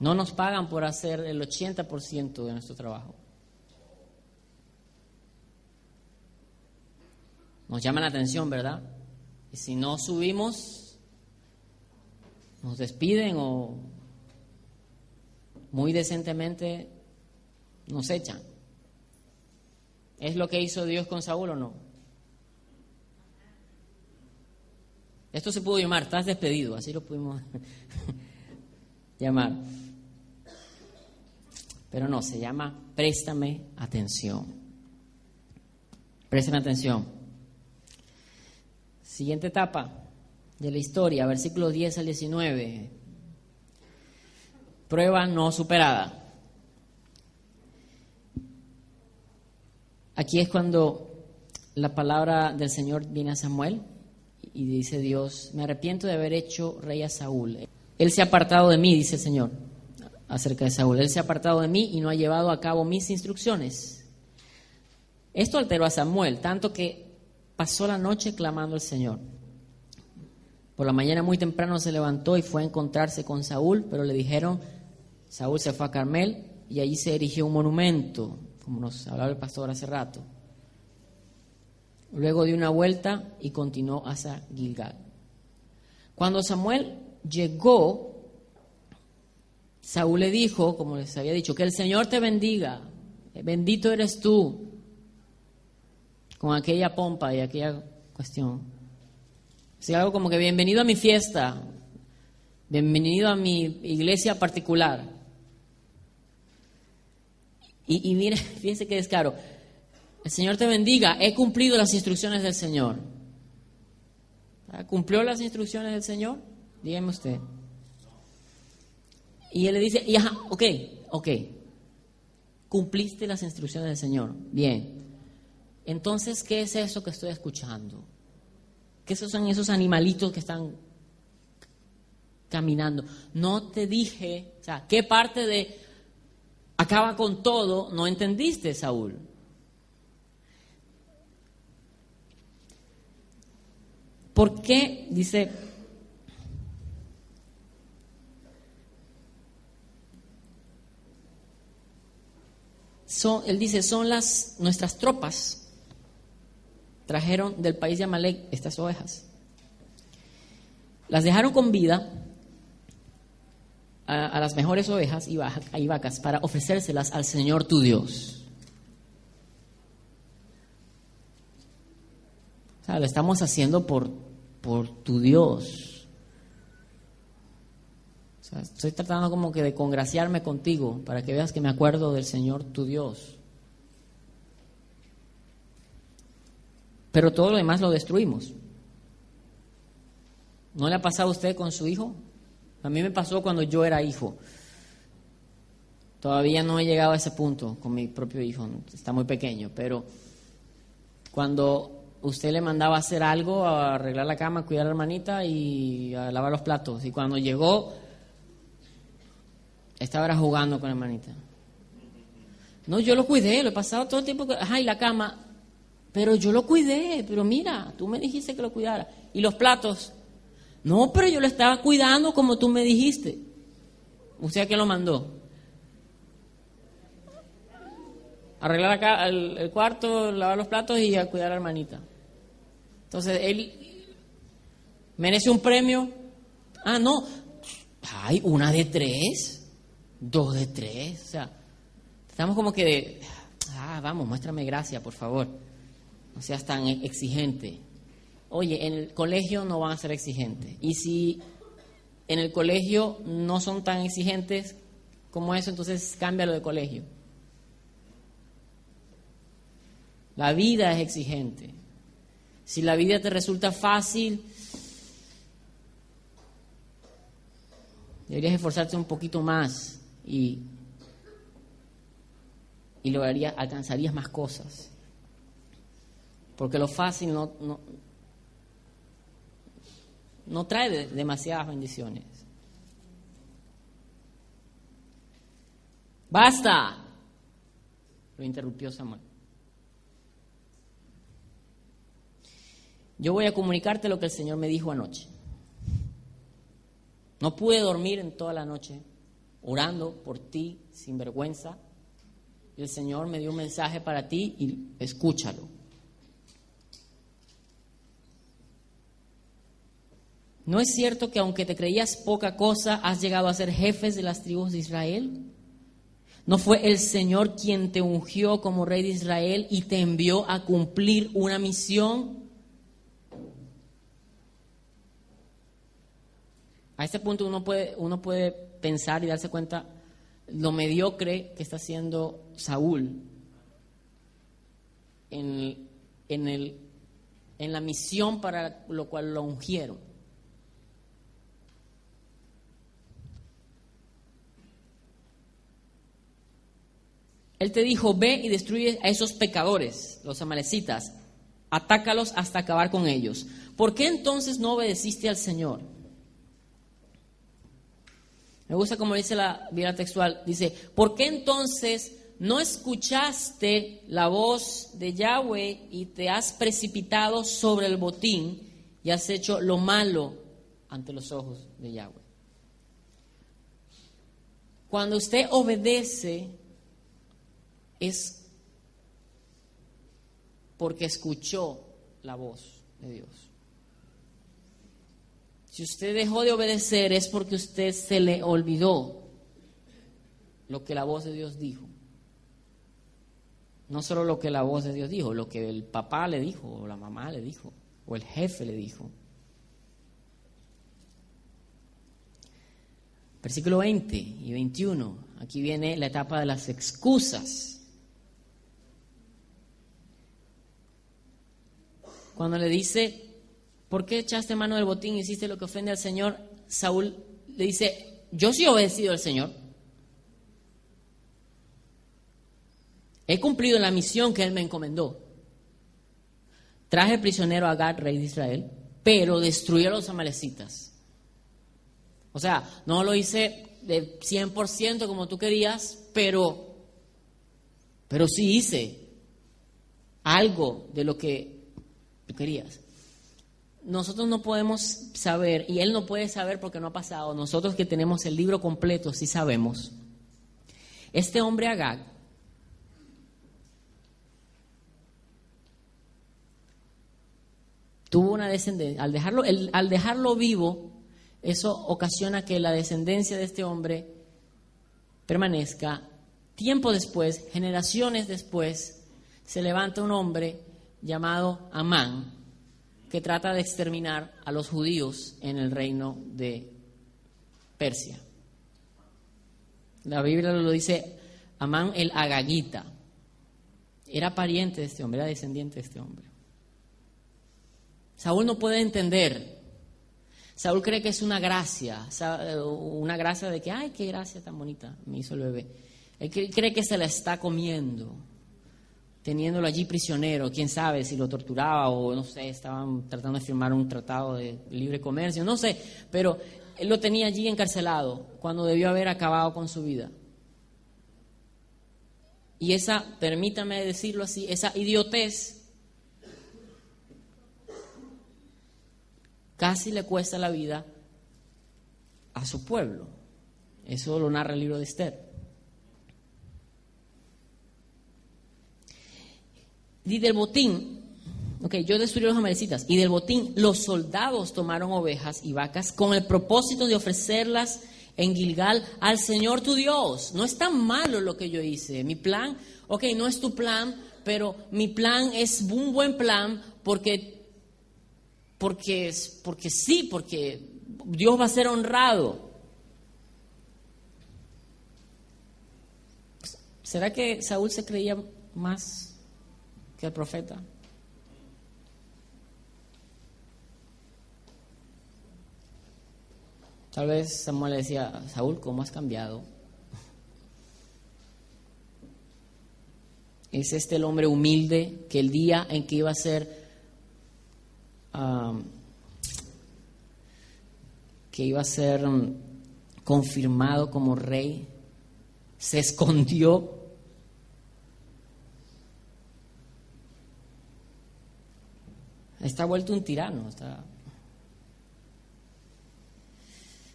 No nos pagan por hacer el 80% de nuestro trabajo. Nos llama la atención, ¿verdad? Y si no subimos, nos despiden o muy decentemente nos echan. ¿Es lo que hizo Dios con Saúl o no? Esto se pudo llamar, estás despedido, así lo pudimos llamar. Pero no, se llama préstame atención. Préstame atención. Siguiente etapa de la historia, versículos 10 al 19. Prueba no superada. Aquí es cuando la palabra del Señor viene a Samuel y dice Dios, me arrepiento de haber hecho rey a Saúl. Él se ha apartado de mí, dice el Señor acerca de Saúl. Él se ha apartado de mí y no ha llevado a cabo mis instrucciones. Esto alteró a Samuel, tanto que pasó la noche clamando al Señor. Por la mañana muy temprano se levantó y fue a encontrarse con Saúl, pero le dijeron, Saúl se fue a Carmel y allí se erigió un monumento, como nos hablaba el pastor hace rato. Luego dio una vuelta y continuó hacia Gilgal. Cuando Samuel llegó Saúl le dijo, como les había dicho, que el Señor te bendiga, bendito eres tú, con aquella pompa y aquella cuestión. Si algo como que bienvenido a mi fiesta, bienvenido a mi iglesia particular. Y, mire, fíjense que es claro, el Señor te bendiga, he cumplido las instrucciones del Señor. ¿Cumplió las instrucciones del Señor? Dígame usted. Y él le dice, y ok, ok, cumpliste las instrucciones del Señor. Bien. Entonces, ¿qué es eso que estoy escuchando? ¿Qué son esos animalitos que están caminando? No te dije, o sea, ¿qué parte de acaba con todo no entendiste, Saúl? ¿Por qué? Dice él dice, son las nuestras tropas trajeron del país de Amalek estas ovejas. Las dejaron con vida a, las mejores ovejas y, y, vacas para ofrecérselas al Señor tu Dios. O sea, lo estamos haciendo por, por tu Dios. estoy tratando como que de congraciarme contigo para que veas que me acuerdo del Señor tu Dios. Pero todo lo demás lo destruimos. ¿No le ha pasado a usted con su hijo? A mí me pasó cuando yo era hijo. Todavía no he llegado a ese punto con mi propio hijo, está muy pequeño, pero cuando usted le mandaba hacer algo, a arreglar la cama, cuidar a la hermanita y a lavar los platos, y cuando llegó, estaba jugando con la hermanita. No, yo lo cuidé, lo he pasado todo el tiempo, ajá, y la cama, pero yo lo cuidé, pero mira, tú me dijiste que lo cuidara. Y los platos, no, pero yo lo estaba cuidando como tú me dijiste. ¿Usted qué lo mandó? arreglar acá el, cuarto, lavar los platos y a cuidar a la hermanita. Entonces, él merece un premio. Ah, no. Ay, una de tres, dos de tres. O sea, estamos como que de, ah, vamos, muéstrame gracia, por favor. No seas tan exigente. Oye, en el colegio no van a ser exigentes. Y si en el colegio no son tan exigentes como eso, entonces cámbialo de colegio. La vida es exigente. Si la vida te resulta fácil, deberías esforzarte un poquito más y, y lograrías, alcanzarías más cosas. Porque lo fácil no, no, no trae demasiadas bendiciones. Basta, lo interrumpió Samuel. yo voy a comunicarte lo que el Señor me dijo anoche. No pude dormir en toda la noche orando por ti sin vergüenza. Y el Señor me dio un mensaje para ti y escúchalo. ¿No es cierto que aunque te creías poca cosa, has llegado a ser jefes de las tribus de Israel? ¿No fue el Señor quien te ungió como rey de Israel y te envió a cumplir una misión? A este punto uno puede, uno puede pensar y darse cuenta lo mediocre que está haciendo Saúl en, en, el, en la misión para lo cual lo ungieron. Él te dijo, ve y destruye a esos pecadores, los amalecitas, atácalos hasta acabar con ellos. ¿Por qué entonces no obedeciste al Señor? Me gusta como dice la Biblia textual. Dice, ¿por qué entonces no escuchaste la voz de Yahweh y te has precipitado sobre el botín y has hecho lo malo ante los ojos de Yahweh? Cuando usted obedece es porque escuchó la voz de Dios. Si usted dejó de obedecer es porque usted se le olvidó lo que la voz de Dios dijo. No solo lo que la voz de Dios dijo, lo que el papá le dijo, o la mamá le dijo, o el jefe le dijo. Versículo 20 y 21. Aquí viene la etapa de las excusas. Cuando le dice, ¿por qué echaste mano del botín y hiciste lo que ofende al Señor? Saúl le dice, yo sí he obedecido al Señor. He cumplido la misión que Él me encomendó. Traje prisionero a Gad, rey de Israel, pero destruí a los amalecitas. O sea, no lo hice de 100% como tú querías, pero, pero sí hice algo de lo que querías nosotros no podemos saber, y él no puede saber porque no ha pasado, nosotros que tenemos el libro completo sí sabemos. Este hombre Agag tuvo una descendencia, al dejarlo, al dejarlo vivo, eso ocasiona que la descendencia de este hombre permanezca. Tiempo después, generaciones después, se levanta un hombre llamado Amán, que trata de exterminar a los judíos en el reino de Persia. La Biblia lo dice Amán el Agagita. Era pariente de este hombre, era descendiente de este hombre. Saúl no puede entender. Saúl cree que es una gracia, una gracia de que, ay, qué gracia tan bonita me hizo el bebé. Él cree que se la está comiendo, teniéndolo allí prisionero. Quién sabe si lo torturaba o no sé, estaban tratando de firmar un tratado de libre comercio, no sé, pero él lo tenía allí encarcelado cuando debió haber acabado con su vida. Y esa, permítame decirlo así, esa idiotez casi le cuesta la vida a su pueblo. Eso lo narra el libro de Esther. Y del botín, ok, yo destruí los amalecitas, y del botín los soldados tomaron ovejas y vacas con el propósito de ofrecerlas en Gilgal al Señor tu Dios. No es tan malo lo que yo hice. Mi plan, ok, no es tu plan, pero mi plan es un buen plan porque porque, porque sí, porque Dios va a ser honrado. ¿Será que Saúl se creía más el profeta? Tal vez Samuel le decía, Saúl, ¿cómo has cambiado? Es este el hombre humilde que el día en que iba a ser que iba a ser um, confirmado como rey, se escondió. Está vuelto un tirano.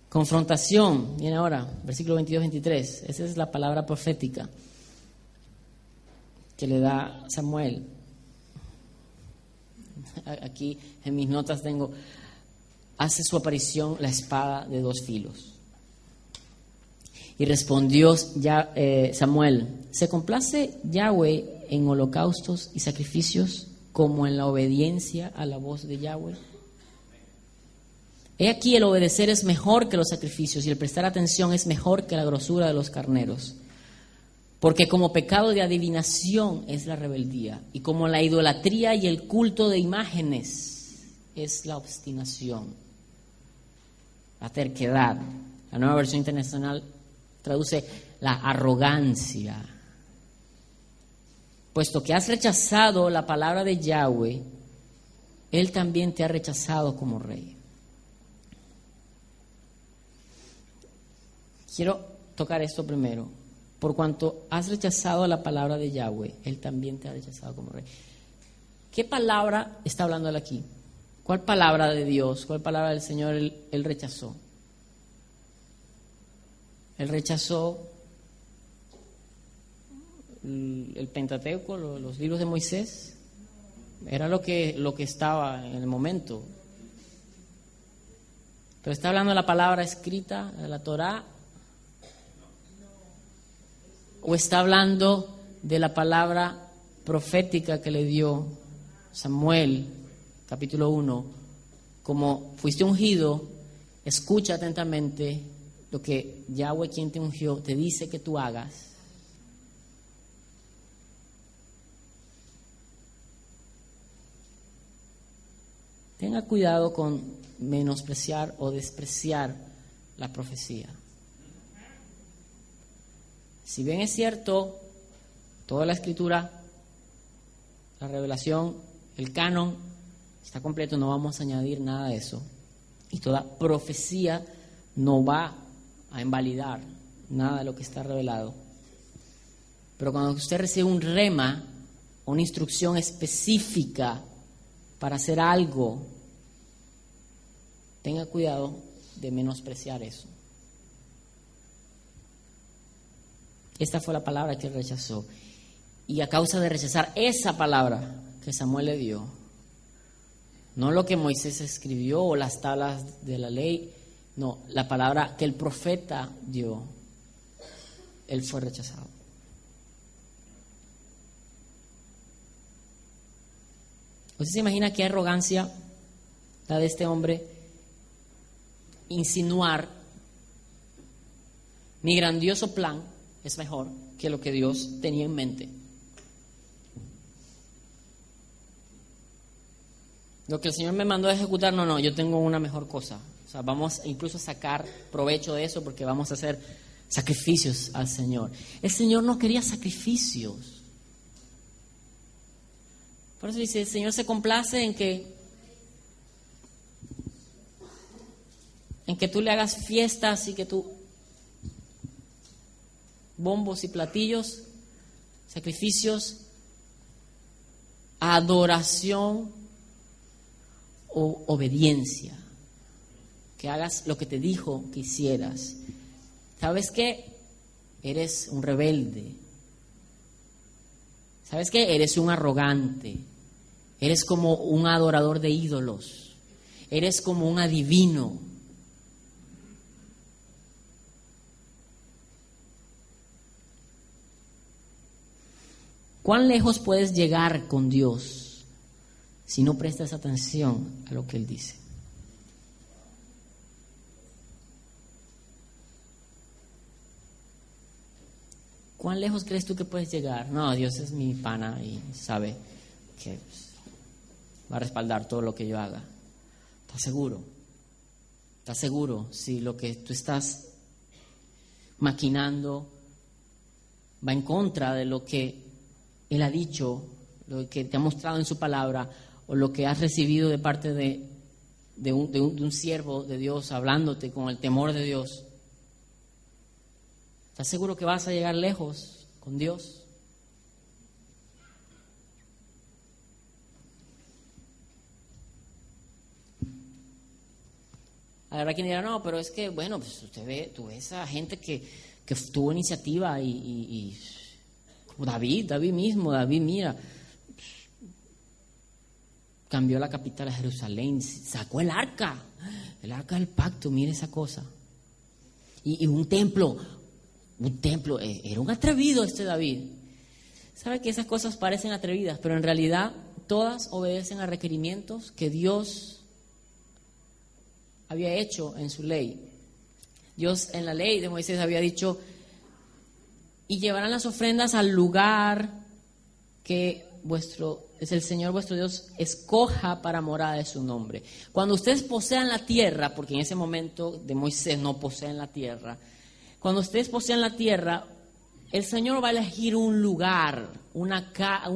Confrontación, viene ahora, versículo 22-23. Esa es la palabra profética que le da Samuel aquí en mis notas tengo, hace su aparición la espada de dos filos. Y respondió ya, eh, Samuel, ¿se complace Yahweh en holocaustos y sacrificios como en la obediencia a la voz de Yahweh? He aquí el obedecer es mejor que los sacrificios y el prestar atención es mejor que la grosura de los carneros. Porque como pecado de adivinación es la rebeldía y como la idolatría y el culto de imágenes es la obstinación, la terquedad. La nueva versión internacional traduce la arrogancia. Puesto que has rechazado la palabra de Yahweh, Él también te ha rechazado como rey. Quiero tocar esto primero por cuanto has rechazado la palabra de Yahweh, Él también te ha rechazado como rey. ¿Qué palabra está hablando él aquí? ¿Cuál palabra de Dios, cuál palabra del Señor él, rechazó? Él rechazó el Pentateuco, los libros de Moisés. Era lo que, lo que estaba en el momento. Pero está hablando de la palabra escrita, de la Torah, o está hablando de la palabra profética que le dio Samuel, capítulo 1, como fuiste ungido, escucha atentamente lo que Yahweh quien te ungió te dice que tú hagas. Tenga cuidado con menospreciar o despreciar la profecía. Si bien es cierto, toda la escritura, la revelación, el canon, está completo, no vamos a añadir nada de eso. Y toda profecía no va a invalidar nada de lo que está revelado. Pero cuando usted recibe un rema, una instrucción específica para hacer algo, tenga cuidado de menospreciar eso. Esta fue la palabra que él rechazó. Y a causa de rechazar esa palabra que Samuel le dio, no lo que Moisés escribió o las tablas de la ley, no, la palabra que el profeta dio, él fue rechazado. ¿Usted se imagina qué arrogancia la de este hombre insinuar Mi grandioso plan es mejor que lo que Dios tenía en mente. Lo que el Señor me mandó a ejecutar, no, no, yo tengo una mejor cosa. O sea, vamos incluso a sacar provecho de eso porque vamos a hacer sacrificios al Señor. El Señor no quería sacrificios. Por eso dice, el Señor se complace en que en que tú le hagas fiestas y que tú bombos y platillos, sacrificios, adoración o obediencia. Que hagas lo que te dijo que hicieras. ¿Sabes qué? Eres un rebelde. ¿Sabes qué? Eres un arrogante. Eres como un adorador de ídolos. Eres como un adivino. ¿Cuán lejos puedes llegar con Dios si no prestas atención a lo que Él dice? ¿Cuán lejos crees tú que puedes llegar? No, Dios es mi pana y sabe que va a respaldar todo lo que yo haga. ¿Estás seguro? ¿Estás seguro si lo que tú estás maquinando va en contra de lo que Él ha dicho, lo que te ha mostrado en su palabra o lo que has recibido de parte de, de, un, de un siervo de Dios hablándote con el temor de Dios? ¿Estás seguro que vas a llegar lejos con Dios? Habrá quien dirá, no, pero es que, bueno, pues usted ve, tú ves a gente que, que tuvo iniciativa y, y, como David, David mismo, David, mira, cambió la capital a Jerusalén, sacó el arca, el arca del pacto, mire esa cosa. Y, y un templo, un templo. Eh, era un atrevido este David. ¿Sabe que esas cosas parecen atrevidas, pero en realidad todas obedecen a requerimientos que Dios había hecho en su ley? Dios en la ley de Moisés había dicho, y llevarán las ofrendas al lugar que vuestro es el Señor vuestro Dios escoja para morada de su nombre. Cuando ustedes posean la tierra, porque en ese momento de Moisés no poseen la tierra, cuando ustedes posean la tierra, el Señor va a elegir un lugar, una,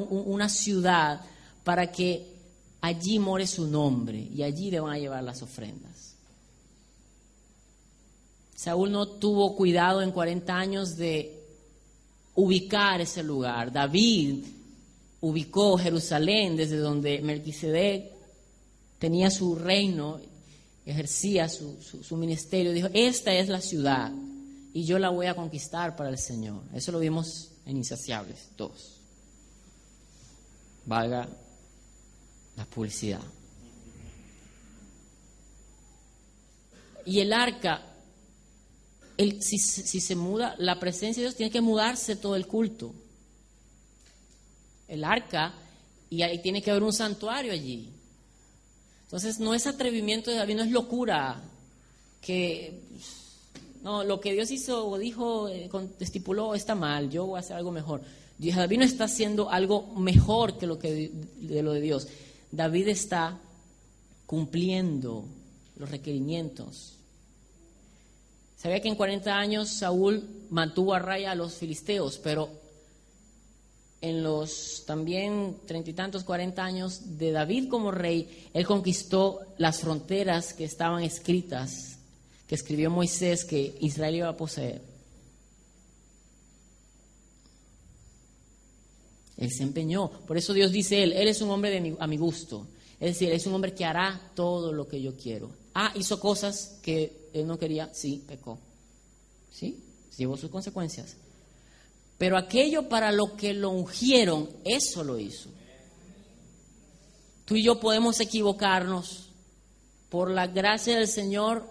una ciudad, para que allí more su nombre y allí le van a llevar las ofrendas. Saúl no tuvo cuidado en 40 años de ubicar ese lugar. David ubicó Jerusalén desde donde Melquisedec tenía su reino, ejercía su, su ministerio. Dijo, esta es la ciudad y yo la voy a conquistar para el Señor. Eso lo vimos en Insaciables 2. Valga la publicidad. Y el arca, el, si, si, se muda, la presencia de Dios tiene que mudarse todo el culto. El arca, y ahí tiene que haber un santuario allí. Entonces no es atrevimiento de David, no es locura que no, lo que Dios hizo o dijo, eh, estipuló, está mal, yo voy a hacer algo mejor. David no está haciendo algo mejor que lo, que, de lo de Dios. David está cumpliendo los requerimientos. Sabía que en 40 años Saúl mantuvo a raya a los filisteos, pero en los también treinta y tantos, cuarenta años de David como rey, él conquistó las fronteras que estaban escritas que escribió Moisés que Israel iba a poseer. Él se empeñó. Por eso Dios dice él, él es un hombre de a mi gusto. Es decir, es un hombre que hará todo lo que yo quiero. Ah, hizo cosas que él no quería, sí, pecó. ¿Sí? Llevó sus consecuencias. Pero aquello para lo que lo ungieron, eso lo hizo. Tú y yo podemos equivocarnos. Por la gracia del Señor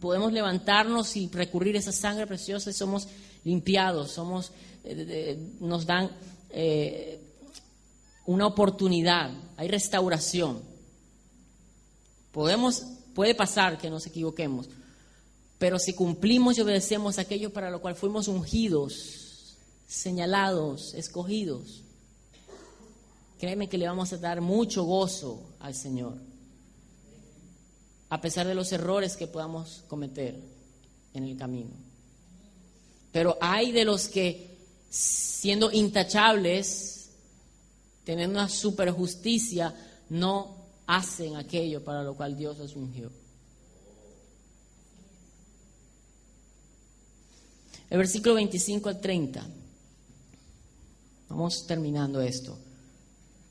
podemos levantarnos y recurrir a esa sangre preciosa y somos limpiados, somos, eh, nos dan eh, una oportunidad, hay restauración. Podemos, puede pasar que nos equivoquemos, Pero si cumplimos y obedecemos aquello para lo cual fuimos ungidos, señalados, escogidos, créeme que le vamos a dar mucho gozo al Señor, a pesar de los errores que podamos cometer en el camino. Pero hay de los que, siendo intachables, teniendo una super justicia, no hacen aquello para lo cual Dios los ungió. El versículo 25 al 30. Vamos terminando esto.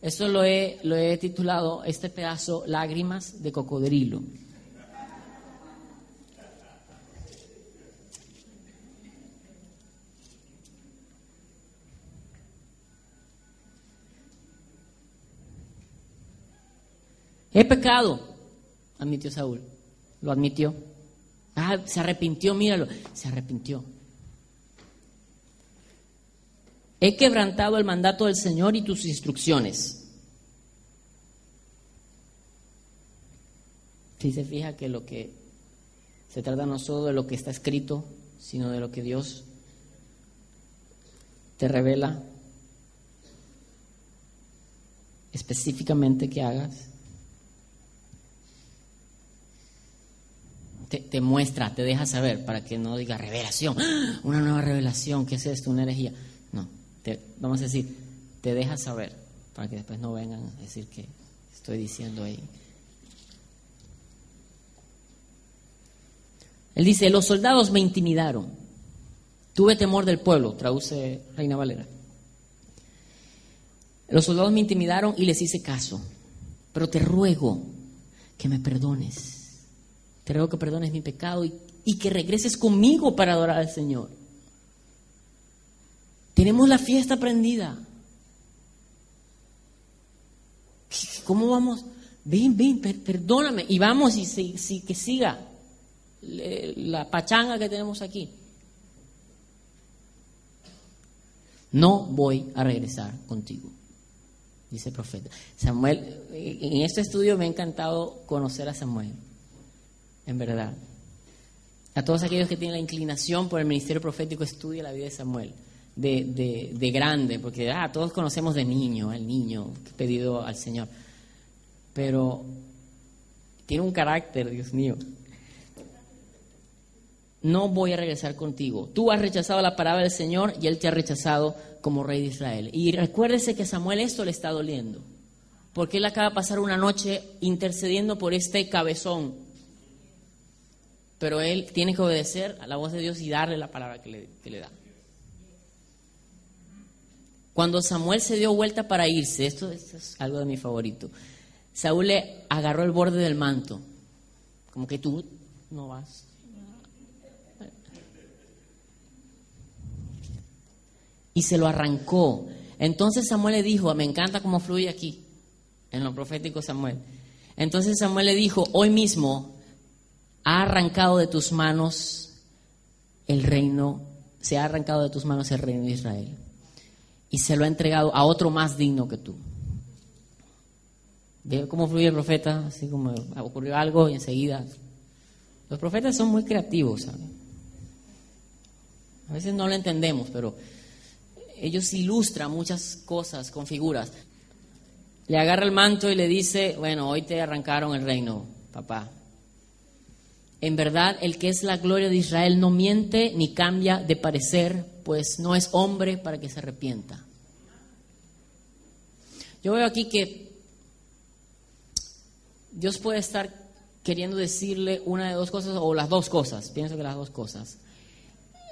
Esto lo he, lo he titulado, este pedazo, Lágrimas de Cocodrilo. He pecado, admitió Saúl. Lo admitió. Ah, se arrepintió, míralo, se arrepintió. He quebrantado el mandato del Señor y tus instrucciones. Si se fija que lo que se trata no solo de lo que está escrito, sino de lo que Dios te revela específicamente que hagas. Te, te, muestra, te deja saber para que no diga revelación, ¡Ah! una nueva revelación, ¿qué es esto? Una herejía. No, vamos a decir, te deja saber, para que después no vengan a decir que estoy diciendo ahí. Él dice, los soldados me intimidaron, tuve temor del pueblo, traduce Reina Valera. Los soldados me intimidaron y les hice caso, pero te ruego que me perdones, te ruego que perdones mi pecado y, que regreses conmigo para adorar al Señor. Tenemos la fiesta prendida. ¿Cómo vamos? Ven, ven, perdóname. Y vamos y que siga la pachanga que tenemos aquí. No voy a regresar contigo, dice el profeta. Samuel, en este estudio me ha encantado conocer a Samuel, en verdad. A todos aquellos que tienen la inclinación por el ministerio profético, estudia la vida de Samuel de, de, grande, porque ah, todos conocemos de niño, el niño pedido al Señor. Pero tiene un carácter, Dios mío. No voy a regresar contigo. Tú has rechazado la palabra del Señor y Él te ha rechazado como rey de Israel. Y recuérdese que a Samuel esto le está doliendo. Porque él acaba de pasar una noche intercediendo por este cabezón. Pero él tiene que obedecer a la voz de Dios y darle la palabra que le, da. Cuando Samuel se dio vuelta para irse, esto, es algo de mi favorito, Saúl le agarró el borde del manto, como que tú no vas. Y se lo arrancó. Entonces Samuel le dijo, me encanta cómo fluye aquí, en lo profético Samuel. Entonces Samuel le dijo, hoy mismo ha arrancado de tus manos el reino, se ha arrancado de tus manos el reino de Israel y se lo ha entregado a otro más digno que tú. ¿Ve cómo fluye el profeta? Así como ocurrió algo y enseguida. Los profetas son muy creativos. A veces no lo entendemos, pero ellos ilustran muchas cosas con figuras. Le agarra el manto y le dice, bueno, hoy te arrancaron el reino, papá. En verdad, el que es la gloria de Israel no miente ni cambia de parecer, pues no es hombre para que se arrepienta. Yo veo aquí que Dios puede estar queriendo decirle una de dos cosas o las dos cosas, pienso que las dos cosas.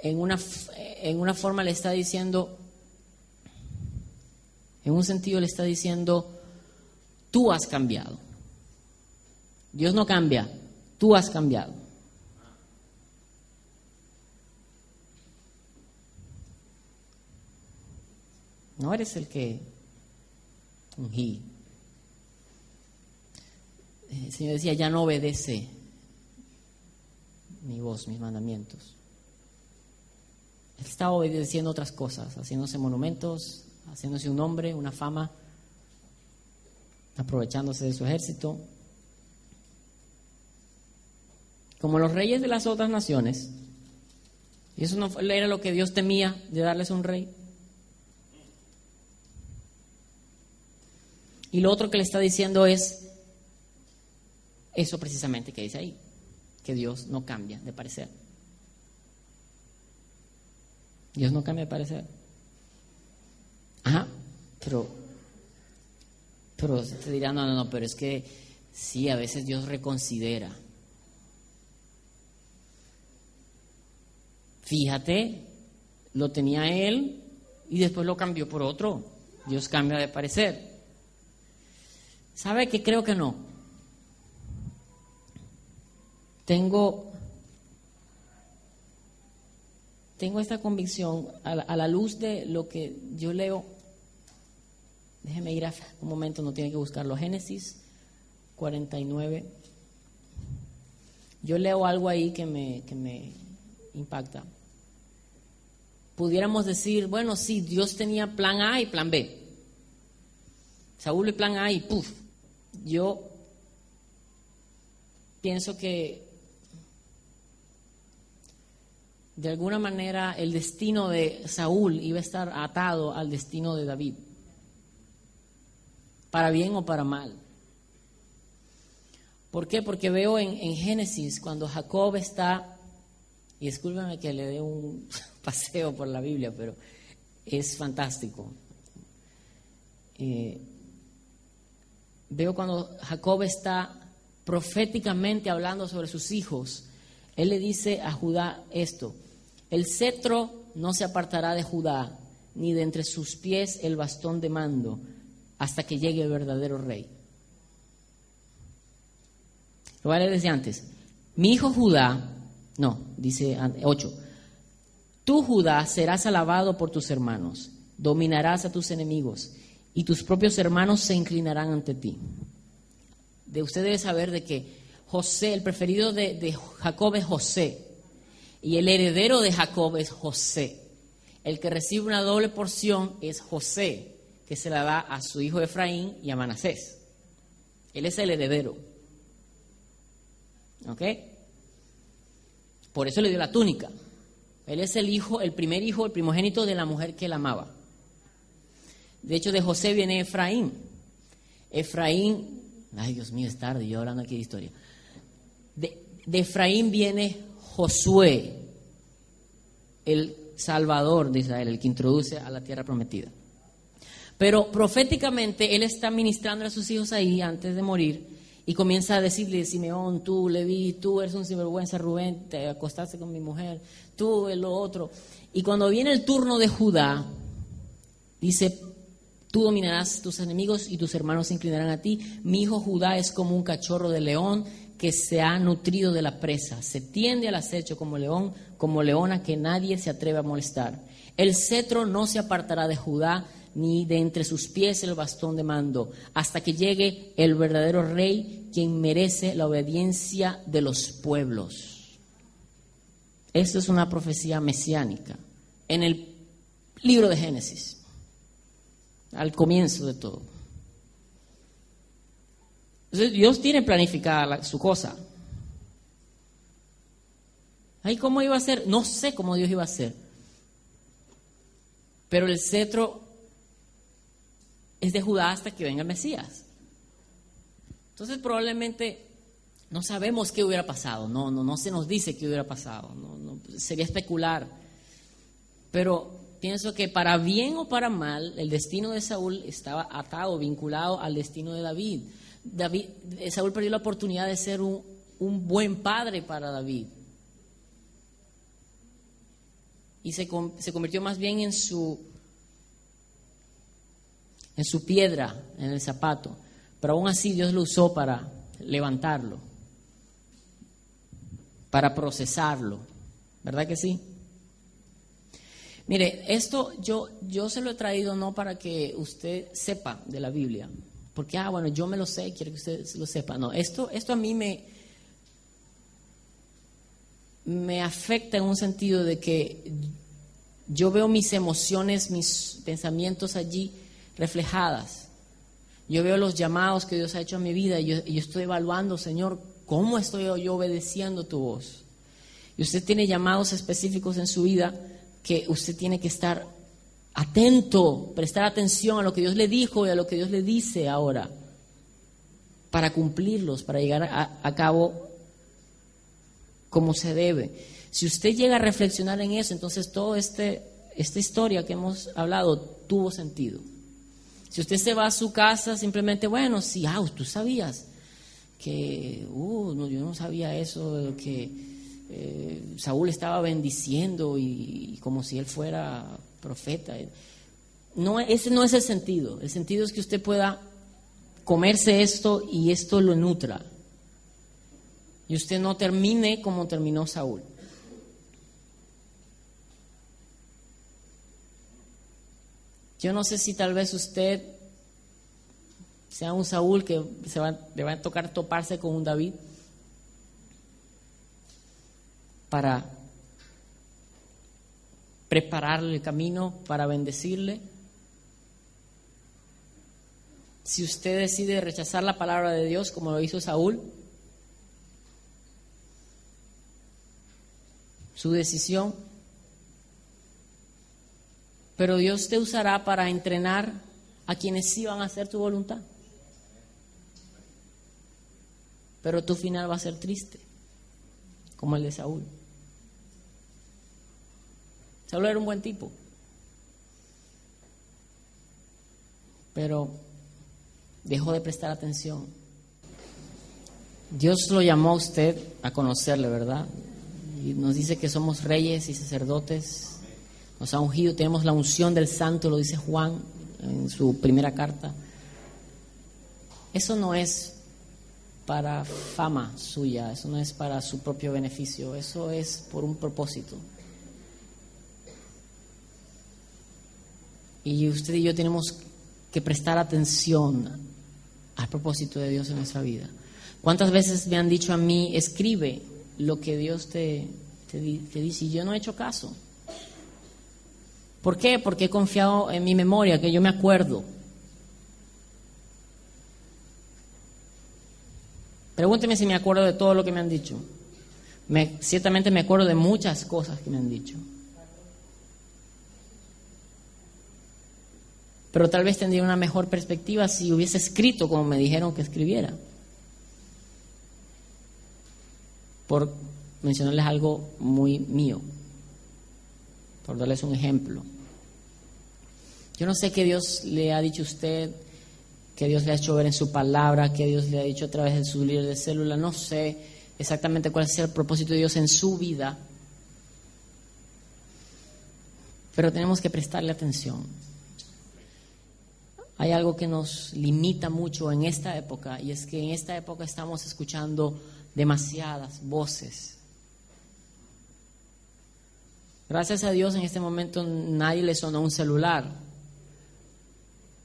En una, en una forma le está diciendo, en un sentido le está diciendo, tú has cambiado. Dios no cambia, tú has cambiado. No eres el que ungí. El Señor decía, ya no obedece mi voz, mis mandamientos. Él estaba obedeciendo otras cosas, haciéndose monumentos, haciéndose un nombre, una fama, aprovechándose de su ejército. como los reyes de las otras naciones. Y eso no era lo que Dios temía de darles un rey. Y lo otro que le está diciendo es eso precisamente que dice ahí, que Dios no cambia de parecer. Dios no cambia de parecer. Ajá, pero, pero te dirán, no, no, no, pero es que sí, a veces Dios reconsidera. Fíjate, lo tenía él y después lo cambió por otro. Dios cambia de parecer. ¿Sabe que creo que no? Tengo, tengo esta convicción a la, luz de lo que yo leo. Déjeme ir a un momento, no tiene que buscarlo. Génesis 49. Yo leo algo ahí que me, que me impacta. Pudiéramos decir, bueno, sí, Dios tenía plan A y plan B. Saúl el plan A y puff. Yo pienso que de alguna manera el destino de Saúl iba a estar atado al destino de David, para bien o para mal. ¿Por qué? Porque veo en, en Génesis cuando Jacob está, y discúlpeme que le dé un paseo por la Biblia, pero es fantástico. Eh, veo cuando Jacob está proféticamente hablando sobre sus hijos, él le dice a Judá esto, el cetro no se apartará de Judá, ni de entre sus pies el bastón de mando, hasta que llegue el verdadero rey. Lo voy a leer desde antes. Mi hijo Judá, no, dice 8, tú Judá serás alabado por tus hermanos, dominarás a tus enemigos y tus propios hermanos se inclinarán ante ti. De usted debe saber de que José, el preferido de, de Jacob es José, y el heredero de Jacob es José. El que recibe una doble porción es José, que se la da a su hijo Efraín y a Manasés. Él es el heredero. ¿Ok? Por eso le dio la túnica. Él es el hijo, el primer hijo, el primogénito de la mujer que él amaba. De hecho, de José viene Efraín. Efraín, ay Dios mío, es tarde, yo hablando aquí de historia. De, Efraín viene Josué, el Salvador de Israel, el que introduce a la tierra prometida. Pero proféticamente él está ministrando a sus hijos ahí antes de morir y comienza a decirle, Simeón, tú, Leví, tú eres un sinvergüenza, Rubén, te acostaste con mi mujer, tú, el otro. Y cuando viene el turno de Judá, dice, Tú dominarás tus enemigos y tus hermanos se inclinarán a ti. Mi hijo Judá es como un cachorro de león que se ha nutrido de la presa. Se tiende al acecho como león, como leona que nadie se atreve a molestar. El cetro no se apartará de Judá, ni de entre sus pies el bastón de mando, hasta que llegue el verdadero rey, quien merece la obediencia de los pueblos. Esto es una profecía mesiánica en el libro de Génesis al comienzo de todo. Entonces, Dios tiene planificada su cosa. ¿Ahí cómo iba a ser? No sé cómo Dios iba a hacer. Pero el cetro es de Judá hasta que venga el Mesías. Entonces probablemente no sabemos qué hubiera pasado, no, no, no se nos dice qué hubiera pasado, no, sería especular. Pero pienso que para bien o para mal, el destino de Saúl estaba atado, vinculado al destino de David. David eh, Saúl perdió la oportunidad de ser un, un buen padre para David. Y se, se convirtió más bien en su, en su piedra, en el zapato. Pero aún así Dios lo usó para levantarlo, para procesarlo. ¿Verdad que sí? Mire, esto yo, yo se lo he traído no para que usted sepa de la Biblia, porque, ah, bueno, yo me lo sé, quiero que usted lo sepa. No, esto, esto a mí me, me afecta en un sentido de que yo veo mis emociones, mis pensamientos allí reflejadas. Yo veo los llamados que Dios ha hecho a mi vida y yo, yo estoy evaluando, Señor, ¿Cómo estoy yo obedeciendo tu voz? Y usted tiene llamados específicos en su vida que usted tiene que estar atento, prestar atención a lo que Dios le dijo y a lo que Dios le dice ahora, para cumplirlos, para llegar a, cabo como se debe. Si usted llega a reflexionar en eso, entonces toda este, esta historia que hemos hablado tuvo sentido. Si usted se va a su casa, simplemente, bueno, sí, ah, tú sabías que, uh, no, yo no sabía eso, que eh, Saúl estaba bendiciendo y, como si él fuera profeta. No, ese no es el sentido. El sentido es que usted pueda comerse esto y esto lo nutra. Y usted no termine como terminó Saúl. Yo no sé si tal vez usted sea un Saúl que se le va a tocar toparse con un David para prepararle el camino para bendecirle. Si usted decide rechazar la palabra de Dios como lo hizo Saúl, su decisión. Pero Dios te usará para entrenar a quienes sí van a hacer tu voluntad. Pero tu final va a ser triste, como el de Saúl. Saúl era un buen tipo. Pero dejó de prestar atención. Dios lo llamó a usted a conocerle, ¿verdad? Y nos dice que somos reyes y sacerdotes. Nos ha ungido, tenemos la unción del santo, lo dice Juan en su primera carta. Eso no es para fama suya, eso no es para su propio beneficio, eso es por un propósito. Y usted y yo tenemos que prestar atención al propósito de Dios en nuestra vida. ¿Cuántas veces me han dicho a mí, escribe lo que Dios te, te, dice? Y yo no he hecho caso. ¿Por qué? Porque he confiado en mi memoria, que yo me acuerdo. Pregúnteme si me acuerdo de todo lo que me han dicho. Me, ciertamente me acuerdo de muchas cosas que me han dicho. Pero tal vez tendría una mejor perspectiva si hubiese escrito como me dijeron que escribiera. Por mencionarles algo muy mío, por darles un ejemplo. Yo no sé qué Dios le ha dicho a usted, qué Dios le ha hecho ver en su palabra, qué Dios le ha dicho a través de su líder de célula, no sé exactamente cuál es el propósito de Dios en su vida, pero tenemos que prestarle atención hay algo que nos limita mucho en esta época y es que en esta época estamos escuchando demasiadas voces. Gracias a Dios en este momento nadie le sonó un celular,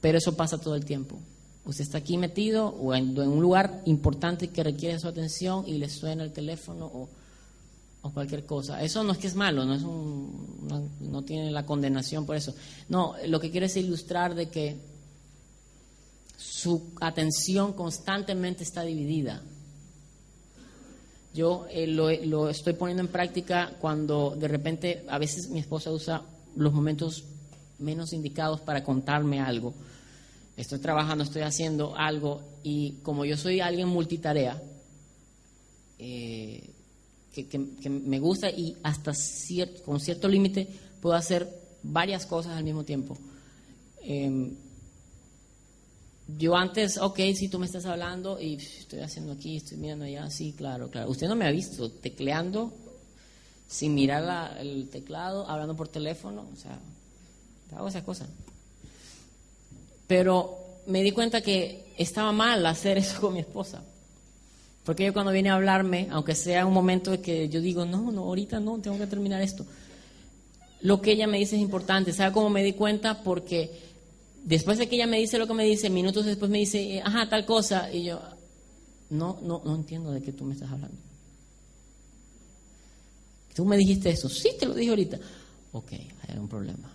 pero eso pasa todo el tiempo. Usted está aquí metido o en, un lugar importante que requiere su atención y le suena el teléfono o, cualquier cosa. Eso no es que es malo, no, no, tiene la condenación por eso. No, lo que quiere es ilustrar de que su atención constantemente está dividida. Yo eh, lo, estoy poniendo en práctica cuando de repente a veces mi esposa usa los momentos menos indicados para contarme algo. Estoy trabajando, estoy haciendo algo y como yo soy alguien multitarea, eh, que, me gusta y hasta con cierto límite puedo hacer varias cosas al mismo tiempo. Em, yo antes, ok, si tú me estás hablando y estoy haciendo aquí, estoy mirando allá, sí, claro, claro. Usted no me ha visto tecleando sin mirar el teclado, hablando por teléfono, o sea, hago esa cosa. Pero me di cuenta que estaba mal hacer eso con mi esposa. Porque yo cuando viene a hablarme, aunque sea un momento que yo digo, no, no, ahorita no, tengo que terminar esto. Lo que ella me dice es importante. ¿Sabe cómo me di cuenta? Porque después de que ella me dice lo que me dice, minutos después me dice, ajá, tal cosa, y yo, no, no, no entiendo de qué tú me estás hablando. Tú me dijiste eso, sí, te lo dije ahorita. Ok, hay un problema.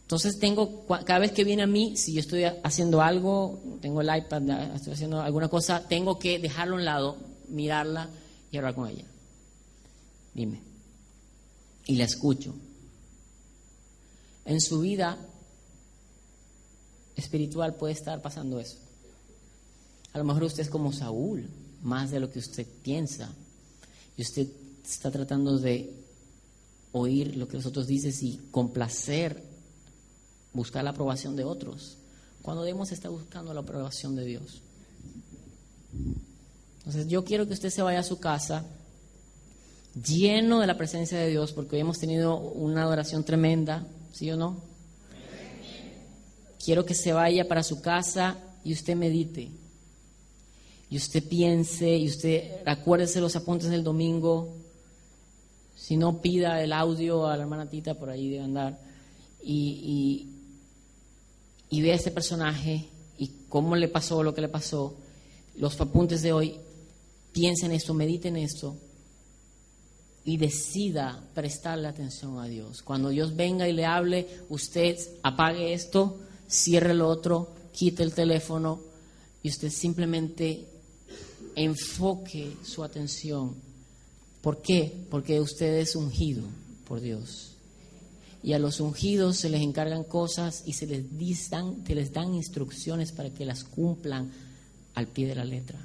Entonces tengo, cada vez que viene a mí, si yo estoy haciendo algo, tengo el iPad, estoy haciendo alguna cosa, tengo que dejarlo a un lado, mirarla y hablar con ella. Dime. Y la escucho. En su vida espiritual puede estar pasando eso. A lo mejor usted es como Saúl, más de lo que usted piensa. Y usted está tratando de oír lo que los otros dicen y complacer, buscar la aprobación de otros, cuando debemos estar buscando la aprobación de Dios. Entonces yo quiero que usted se vaya a su casa lleno de la presencia de Dios, porque hoy hemos tenido una adoración tremenda, ¿sí o no? Quiero que se vaya para su casa y usted medite. Y usted piense, y usted acuérdese los apuntes del domingo. Si no, pida el audio a la hermana Tita, por ahí de andar. Y, y, y este personaje y cómo le pasó lo que le pasó. Los apuntes de hoy, piensen en esto, mediten en esto y decida prestarle atención a Dios. Cuando Dios venga y le hable, usted apague esto, cierre el otro, quite el teléfono y usted simplemente enfoque su atención. ¿Por qué? Porque usted es ungido por Dios. Y a los ungidos se les encargan cosas y se les, dan, se les dan instrucciones para que las cumplan al pie de la letra.